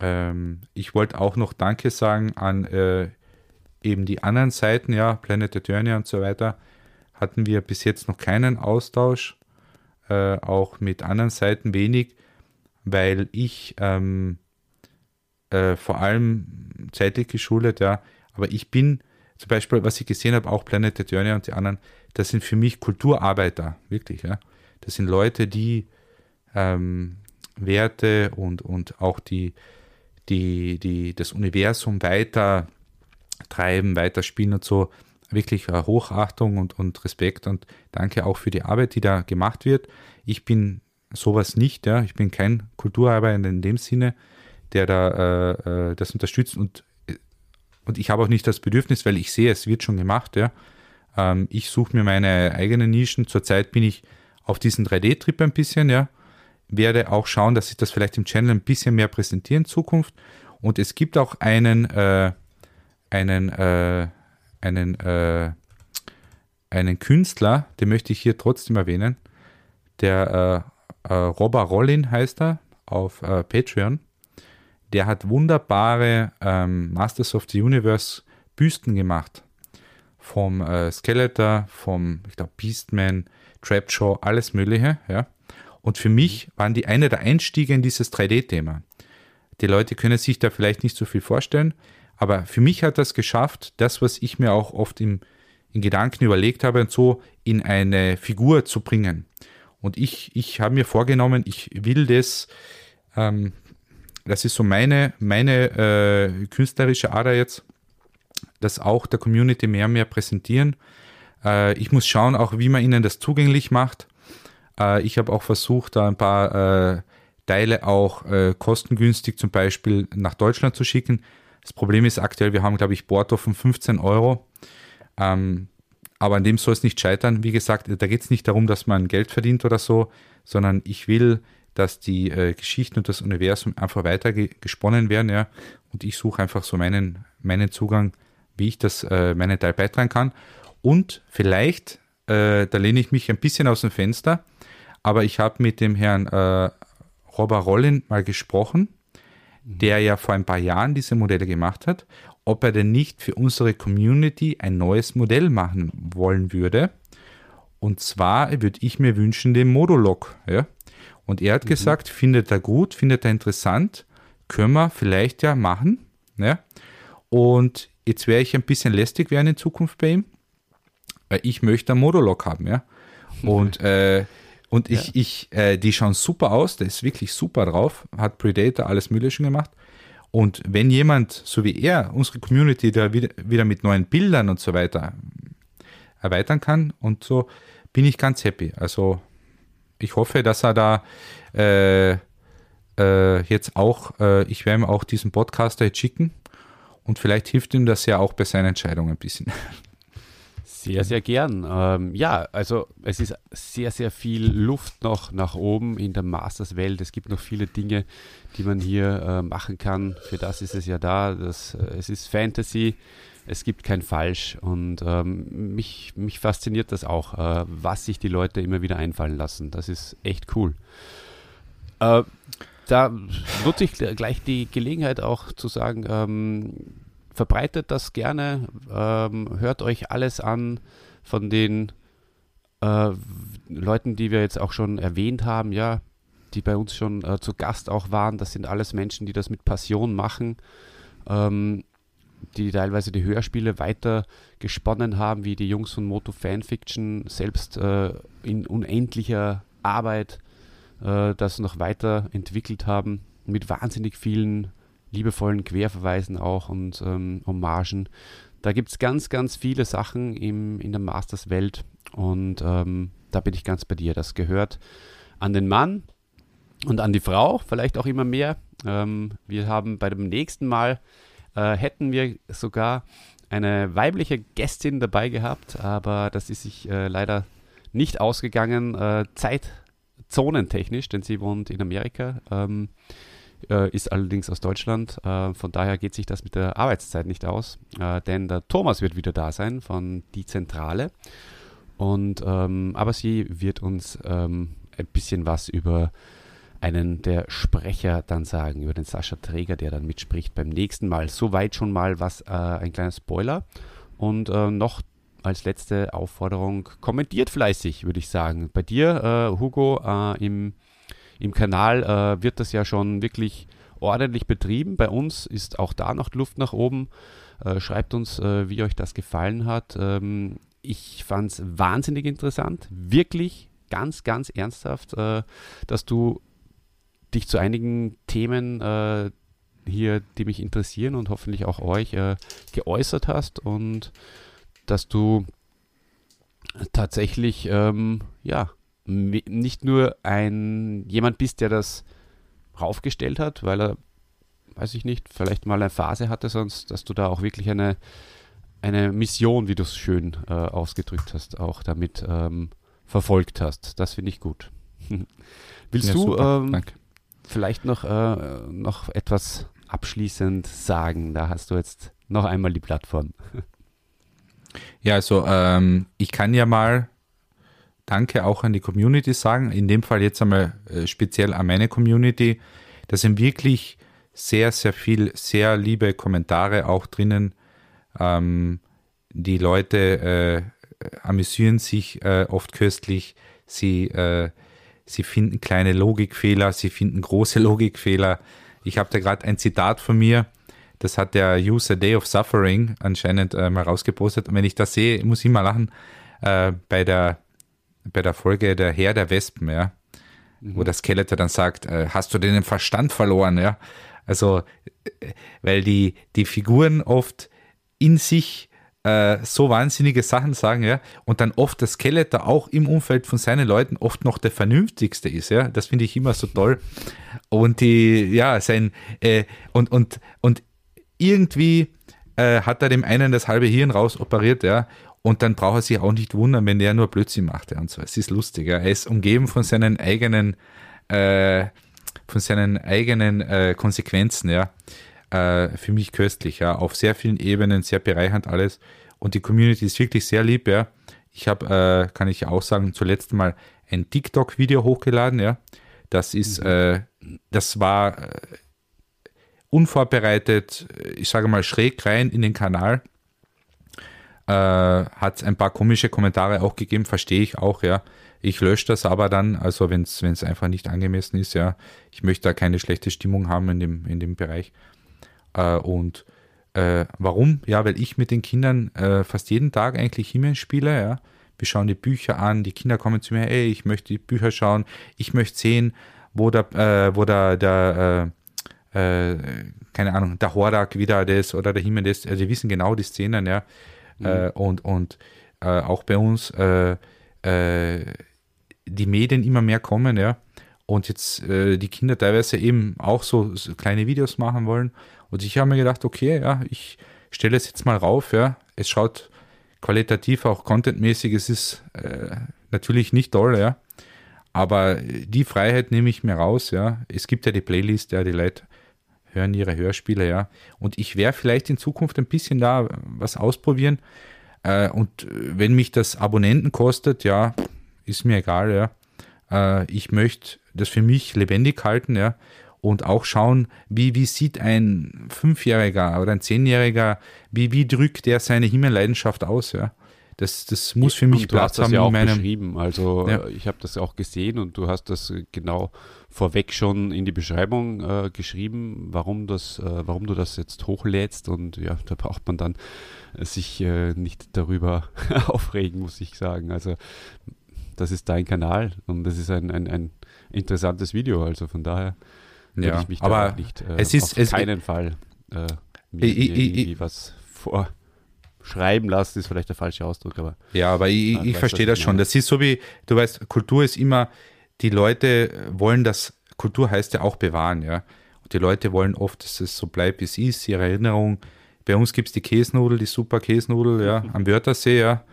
ähm, ich wollte auch noch Danke sagen an äh, eben die anderen Seiten, ja, Planet Eternia und so weiter, hatten wir bis jetzt noch keinen Austausch äh, auch mit anderen Seiten wenig, weil ich ähm, äh, vor allem zeitlich geschuldet, ja, aber ich bin zum Beispiel, was ich gesehen habe, auch Planet Eternia und die anderen, das sind für mich Kulturarbeiter, wirklich, ja. Das sind Leute, die ähm, Werte und, und auch die, die, die, das Universum weiter treiben, weiter spielen und so wirklich äh, Hochachtung und, und Respekt und danke auch für die Arbeit, die da gemacht wird. Ich bin sowas nicht, ja. Ich bin kein Kulturarbeiter in dem Sinne, der da äh, äh das unterstützt und, und ich habe auch nicht das Bedürfnis, weil ich sehe, es wird schon gemacht, ja. Ähm, ich suche mir meine eigenen Nischen. Zurzeit bin ich auf diesen 3D-Trip ein bisschen, ja. Werde auch schauen, dass ich das vielleicht im Channel ein bisschen mehr präsentiere in Zukunft. Und es gibt auch einen, äh, einen äh, einen, äh, einen Künstler, den möchte ich hier trotzdem erwähnen. Der äh, äh, Robber Rollin heißt er auf äh, Patreon. Der hat wunderbare ähm, Masters of the Universe Büsten gemacht. Vom äh, Skeletor, vom, ich glaube, Beastman, Trapjaw, alles Mögliche. Ja. Und für mich waren die eine der Einstiege in dieses 3D-Thema. Die Leute können sich da vielleicht nicht so viel vorstellen. Aber für mich hat das geschafft, das, was ich mir auch oft im, in Gedanken überlegt habe, und so in eine Figur zu bringen. Und ich, ich habe mir vorgenommen, ich will das, ähm, das ist so meine, meine äh, künstlerische Ader jetzt, das auch der Community mehr und mehr präsentieren. Äh, ich muss schauen, auch wie man ihnen das zugänglich macht. Äh, ich habe auch versucht, da ein paar äh, Teile auch äh, kostengünstig zum Beispiel nach Deutschland zu schicken. Das Problem ist aktuell, wir haben, glaube ich, Porto von 15 Euro. Ähm, aber an dem soll es nicht scheitern. Wie gesagt, da geht es nicht darum, dass man Geld verdient oder so, sondern ich will, dass die äh, Geschichten und das Universum einfach weiter ge gesponnen werden. Ja? Und ich suche einfach so meinen, meinen Zugang wie ich das äh, meinen Teil beitragen kann. Und vielleicht, äh, da lehne ich mich ein bisschen aus dem Fenster, aber ich habe mit dem Herrn äh, Robert Rollin mal gesprochen, der ja vor ein paar Jahren diese Modelle gemacht hat, ob er denn nicht für unsere Community ein neues Modell machen wollen würde. Und zwar würde ich mir wünschen den Modulog. Ja? Und er hat mhm. gesagt, findet er gut, findet er interessant, können wir vielleicht ja machen. Ja? Und jetzt werde ich ein bisschen lästig werden in Zukunft bei ihm, weil ich möchte einen Modulog haben. Ja? Und, äh, und ich, ja. ich äh, die schauen super aus, der ist wirklich super drauf, hat Predator alles Mögliche gemacht. Und wenn jemand, so wie er, unsere Community da wieder, wieder mit neuen Bildern und so weiter erweitern kann und so, bin ich ganz happy. Also ich hoffe, dass er da äh, äh, jetzt auch, äh, ich werde ihm auch diesen Podcaster jetzt schicken und vielleicht hilft ihm das ja auch bei seiner Entscheidung ein bisschen. Sehr, sehr gern. Ähm, ja, also es ist sehr, sehr viel Luft noch nach oben in der Masters-Welt. Es gibt noch viele Dinge, die man hier äh, machen kann. Für das ist es ja da. Das, äh, es ist Fantasy es gibt kein Falsch und ähm, mich, mich fasziniert das auch, äh, was sich die Leute immer wieder einfallen lassen. Das ist echt cool. Äh, da nutze ich gleich die Gelegenheit auch zu sagen, ähm, verbreitet das gerne, ähm, hört euch alles an von den äh, Leuten, die wir jetzt auch schon erwähnt haben, ja, die bei uns schon äh, zu Gast auch waren. Das sind alles Menschen, die das mit Passion machen. Ähm, die teilweise die Hörspiele weiter gesponnen haben, wie die Jungs von Moto Fanfiction selbst äh, in unendlicher Arbeit äh, das noch weiter entwickelt haben, mit wahnsinnig vielen liebevollen Querverweisen auch und ähm, Hommagen. Da gibt es ganz, ganz viele Sachen im, in der Masters-Welt und ähm, da bin ich ganz bei dir. Das gehört an den Mann und an die Frau, vielleicht auch immer mehr. Ähm, wir haben bei dem nächsten Mal äh, hätten wir sogar eine weibliche Gästin dabei gehabt, aber das ist sich äh, leider nicht ausgegangen, äh, zeitzonentechnisch, denn sie wohnt in Amerika, ähm, äh, ist allerdings aus Deutschland. Äh, von daher geht sich das mit der Arbeitszeit nicht aus, äh, denn der Thomas wird wieder da sein von Die Zentrale. Und, ähm, aber sie wird uns ähm, ein bisschen was über einen der Sprecher dann sagen, über den Sascha Träger, der dann mitspricht beim nächsten Mal. Soweit schon mal was, äh, ein kleiner Spoiler. Und äh, noch als letzte Aufforderung, kommentiert fleißig, würde ich sagen. Bei dir, äh, Hugo, im, im Kanal äh, wird das ja schon wirklich ordentlich betrieben. Bei uns ist auch da noch Luft nach oben. Äh, schreibt uns, wie euch das gefallen hat. Ähm, ich fand es wahnsinnig interessant, wirklich ganz, ganz ernsthaft, dass du dich zu einigen Themen äh, hier, die mich interessieren und hoffentlich auch euch äh, geäußert hast und dass du tatsächlich ähm, ja nicht nur ein jemand bist, der das raufgestellt hat, weil er, weiß ich nicht, vielleicht mal eine Phase hatte, sonst, dass du da auch wirklich eine, eine Mission, wie du es schön äh, ausgedrückt hast, auch damit ähm, verfolgt hast. Das finde ich gut. Willst ja, du ähm, vielleicht noch, äh, noch etwas abschließend sagen? Da hast du jetzt noch einmal die Plattform. Ja, also ähm, ich kann ja mal Danke auch an die Community sagen. In dem Fall jetzt einmal äh, speziell an meine Community. Da sind wirklich sehr, sehr viel, sehr liebe Kommentare auch drinnen. Ähm, die Leute äh, amüsieren sich äh, oft köstlich. Sie äh, sie finden kleine Logikfehler, sie finden große Logikfehler. Ich habe da gerade ein Zitat von mir, das hat der User Day of Suffering anscheinend äh, mal rausgepostet. Und wenn ich das sehe, muss ich mal lachen, äh, bei, der, bei der Folge Der Herr der Wespen, ja, mhm. wo der Skeletor dann sagt, äh, hast du den Verstand verloren, ja. Also, äh, weil die, die Figuren oft in sich äh, so wahnsinnige Sachen sagen, ja, und dann oft der Skeletor auch im Umfeld von seinen Leuten oft noch der vernünftigste ist, ja, das finde ich immer so toll. Und die, ja, sein, äh, und, und, und irgendwie äh, hat er dem einen das halbe Hirn raus operiert, ja, und dann braucht er sich auch nicht wundern, wenn der nur Blödsinn macht, ja, und so. Es ist lustig, ja. Er ist umgeben von seinen eigenen, äh, von seinen eigenen äh, Konsequenzen, ja. äh, für mich köstlich, ja, auf sehr vielen Ebenen, sehr bereichernd alles. Und die Community ist wirklich sehr lieb, ja. Ich habe, äh, kann ich auch sagen, zuletzt mal ein TikTok-Video hochgeladen, ja. Das ist, mhm. äh, das war äh, unvorbereitet, ich sage mal schräg rein in den Kanal. Äh, hat ein paar komische Kommentare auch gegeben, verstehe ich auch, ja. Ich lösche das aber dann, also wenn es einfach nicht angemessen ist, ja. Ich möchte da keine schlechte Stimmung haben in dem, in dem Bereich. Äh, und äh, warum? Ja, weil ich mit den Kindern äh, fast jeden Tag eigentlich Himmel spiele, ja. Wir schauen die Bücher an, die Kinder kommen zu mir, ey, ich möchte die Bücher schauen, ich möchte sehen, wo der, äh, wo der, der keine Ahnung, der Horak wieder das oder der Himmel das, also die wissen genau die Szenen, ja. Mhm. Äh, und und äh, auch bei uns äh, die Medien immer mehr kommen, ja. Und jetzt die Kinder teilweise eben auch so, so kleine Videos machen wollen. Und ich habe mir gedacht, okay, ja, ich stelle es jetzt mal rauf, ja. Es schaut qualitativ, auch contentmäßig, es ist äh, natürlich nicht toll, ja. Aber die Freiheit nehme ich mir raus, ja. Es gibt ja die Playlist, ja, die Leute hören ihre Hörspiele, ja. Und ich werde vielleicht in Zukunft ein bisschen da was ausprobieren. Äh, und wenn mich das Abonnenten kostet, ja, ist mir egal, ja. Äh, ich möchte das für mich lebendig halten, ja und auch schauen, wie, wie sieht ein Fünfjähriger oder ein Zehnjähriger, wie, wie drückt er seine Himmelleidenschaft aus, ja. Das, das muss für mich und du Platz hast das haben ja auch meinem, beschrieben. Also ja. ich habe das auch gesehen und du hast das genau vorweg schon in die Beschreibung äh, geschrieben, warum das, äh, warum du das jetzt hochlädst und ja, da braucht man dann äh, sich äh, nicht darüber aufregen, muss ich sagen. Also das ist dein Kanal und das ist ein, ein, ein interessantes Video, also von daher ja, ich mich aber nicht äh, es ist, auf es keinen Fall äh, mir, ich, irgendwie was vorschreiben lassen, ist vielleicht der falsche Ausdruck, aber. Ja, aber ich, ich verstehe das schon. Das ist so wie, du weißt, Kultur ist immer, die Leute wollen das, Kultur heißt ja auch bewahren, ja. Und die Leute wollen oft, dass es so bleibt, wie es ist, ihre Erinnerung. Bei uns gibt es die Käsnudel, die super Käsnudel, ja, am Wörthersee, ja.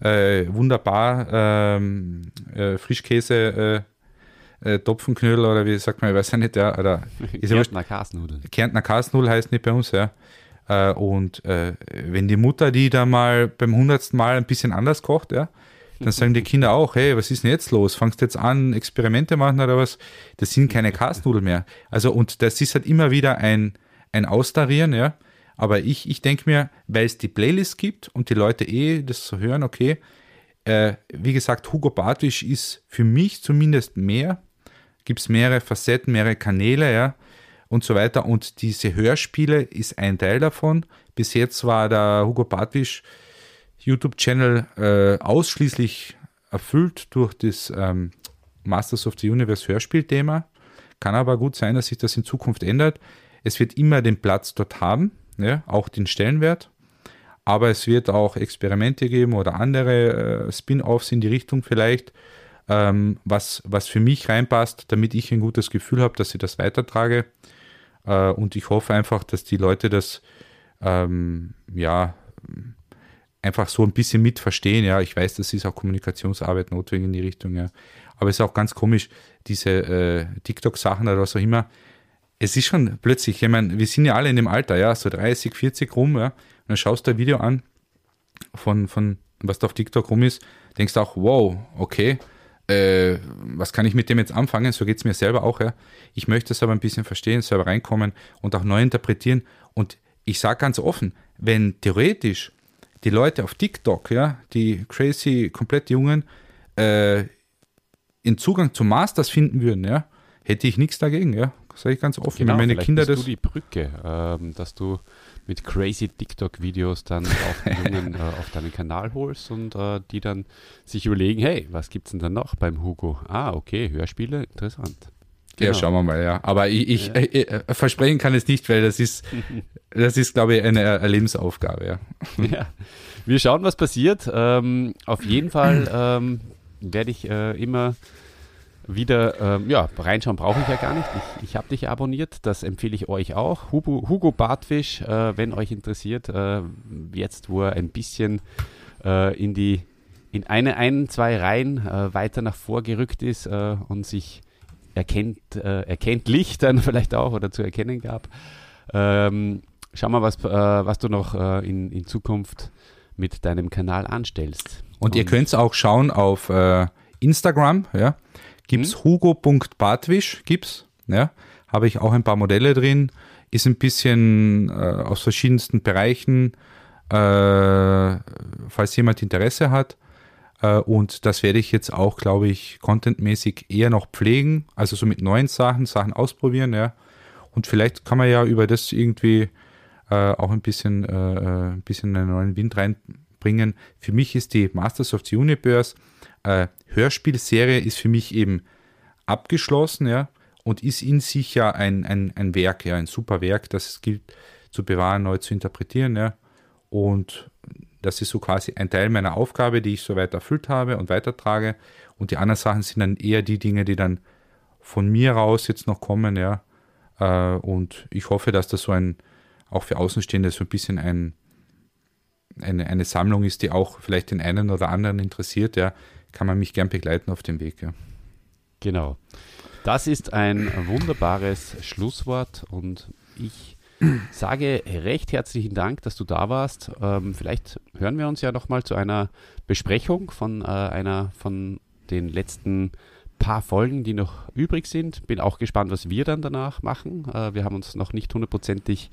Äh, wunderbar, ähm, äh, Frischkäse, äh, äh, Topfenknödel oder wie sagt man, ich weiß ja nicht, ja, oder Kärntner Kasnudel. Kärntner Kasnudel heißt nicht bei uns, ja. Äh, und äh, wenn die Mutter die da mal beim hundertsten Mal ein bisschen anders kocht, ja, dann sagen die Kinder auch, hey, was ist denn jetzt los? Fangst du jetzt an, Experimente machen oder was? Das sind keine Kasnudeln mehr. Also, und das ist halt immer wieder ein, ein Austarieren, ja. Aber ich, ich denke mir, weil es die Playlist gibt und die Leute eh das so hören, okay, äh, wie gesagt, Hugo Bartwisch ist für mich zumindest mehr gibt es mehrere Facetten, mehrere Kanäle, ja, und so weiter. Und diese Hörspiele ist ein Teil davon. Bis jetzt war der Hugo Bartwisch YouTube-Channel äh, ausschließlich erfüllt durch das ähm, Masters of the Universe Hörspielthema. Kann aber gut sein, dass sich das in Zukunft ändert. Es wird immer den Platz dort haben, ja, auch den Stellenwert. Aber es wird auch Experimente geben oder andere äh, Spin-offs in die Richtung vielleicht ähm, was, was für mich reinpasst, damit ich ein gutes Gefühl habe, dass ich das weitertrage. Äh, und ich hoffe einfach, dass die Leute das ähm, ja einfach so ein bisschen mitverstehen. Ja, ich weiß, das ist auch Kommunikationsarbeit notwendig in die Richtung. Ja. Aber es ist auch ganz komisch, diese äh, TikTok-Sachen oder was auch immer. Es ist schon plötzlich, ich meine, wir sind ja alle in dem Alter, ja, so 30, 40 rum, ja. Und dann schaust du ein Video an von, von was da auf TikTok rum ist, denkst auch, wow, okay, äh, was kann ich mit dem jetzt anfangen? So geht es mir selber auch. Ja. Ich möchte es aber ein bisschen verstehen, selber reinkommen und auch neu interpretieren. Und ich sage ganz offen, wenn theoretisch die Leute auf TikTok, ja, die crazy, komplett Jungen, äh, in Zugang zu Masters finden würden, ja, hätte ich nichts dagegen, ja. Sage ich ganz offen. Genau, meine Kinder bist das. du die Brücke, ähm, dass du mit crazy TikTok-Videos dann auch Jungen äh, auf deinen Kanal holst und äh, die dann sich überlegen, hey, was gibt es denn dann noch beim Hugo? Ah, okay, Hörspiele, interessant. Genau. Ja, schauen wir mal, ja. Aber ich, ich, ja. ich, äh, äh, versprechen kann es nicht, weil das ist, das ist, glaube ich, eine, Lebensaufgabe, ja. ja. Wir schauen, was passiert. Ähm, auf jeden Fall ähm, werde ich äh, immer wieder, ähm, ja, reinschauen brauche ich ja gar nicht. Ich, ich habe dich abonniert, das empfehle ich euch auch. Hugo, Hugo Bartfisch, äh, wenn euch interessiert, äh, jetzt wo er ein bisschen äh, in die, in eine, ein, zwei Reihen weiter nach vorgerückt ist und sich erkennt, äh, erkennt Licht dann vielleicht auch oder zu erkennen gab. Ähm, schau mal, was, äh, was du noch äh, in, in Zukunft mit deinem Kanal anstellst. Und, und ihr könnt es auch schauen auf äh, Instagram, ja. Gibt es hm? hugo.bartwisch, gibt's, ja. Habe ich auch ein paar Modelle drin. Ist ein bisschen äh, aus verschiedensten Bereichen, äh, falls jemand Interesse hat. Äh, und das werde ich jetzt auch, glaube ich, contentmäßig eher noch pflegen. Also so mit neuen Sachen, Sachen ausprobieren, ja. Und vielleicht kann man ja über das irgendwie äh, auch ein bisschen, äh, äh ein bisschen einen neuen Wind reinbringen. Für mich ist die Masters of the Universe äh, Hörspielserie ist für mich eben abgeschlossen, ja, und ist in sich ja ein, ein, ein Werk, ja, ein super Werk, das es gilt zu bewahren, neu zu interpretieren, ja. Und das ist so quasi ein Teil meiner Aufgabe, die ich soweit erfüllt habe und weitertrage. Und die anderen Sachen sind dann eher die Dinge, die dann von mir raus jetzt noch kommen, ja. Äh, und ich hoffe, dass das so ein, auch für Außenstehende so ein bisschen ein, eine, eine Sammlung ist, die auch vielleicht den einen oder anderen interessiert, ja, kann man mich gern begleiten auf dem Weg, ja. Genau. Das ist ein wunderbares Schlusswort und ich sage recht herzlichen Dank, dass du da warst. Ähm, vielleicht hören wir uns ja nochmal zu einer Besprechung von äh, einer von den letzten paar Folgen, die noch übrig sind. Bin auch gespannt, was wir dann danach machen. Äh, wir haben uns noch nicht hundertprozentig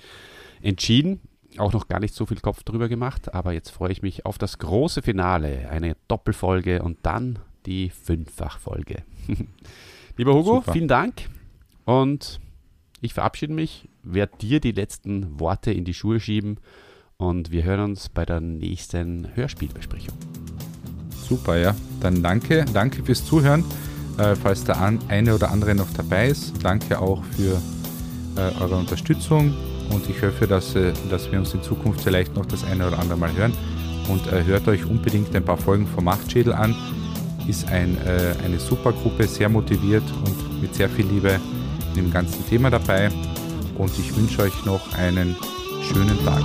entschieden, auch noch gar nicht so viel Kopf drüber gemacht, aber jetzt freue ich mich auf das große Finale, eine Doppelfolge und dann die Fünffachfolge. Lieber Hugo, Super. vielen Dank und ich verabschiede mich, werde dir die letzten Worte in die Schuhe schieben und wir hören uns bei der nächsten Hörspielbesprechung. Super, ja. Dann danke, danke fürs Zuhören. Äh, falls der eine oder andere noch dabei ist, danke auch für äh, eure Unterstützung und ich hoffe, dass, äh, dass wir uns in Zukunft vielleicht noch das eine oder andere Mal hören. Und äh, hört euch unbedingt ein paar Folgen vom Machtschädel an. Ist ein, äh, eine super Gruppe, sehr motiviert und mit sehr viel Liebe dem ganzen Thema dabei. Und ich wünsche euch noch einen schönen Tag.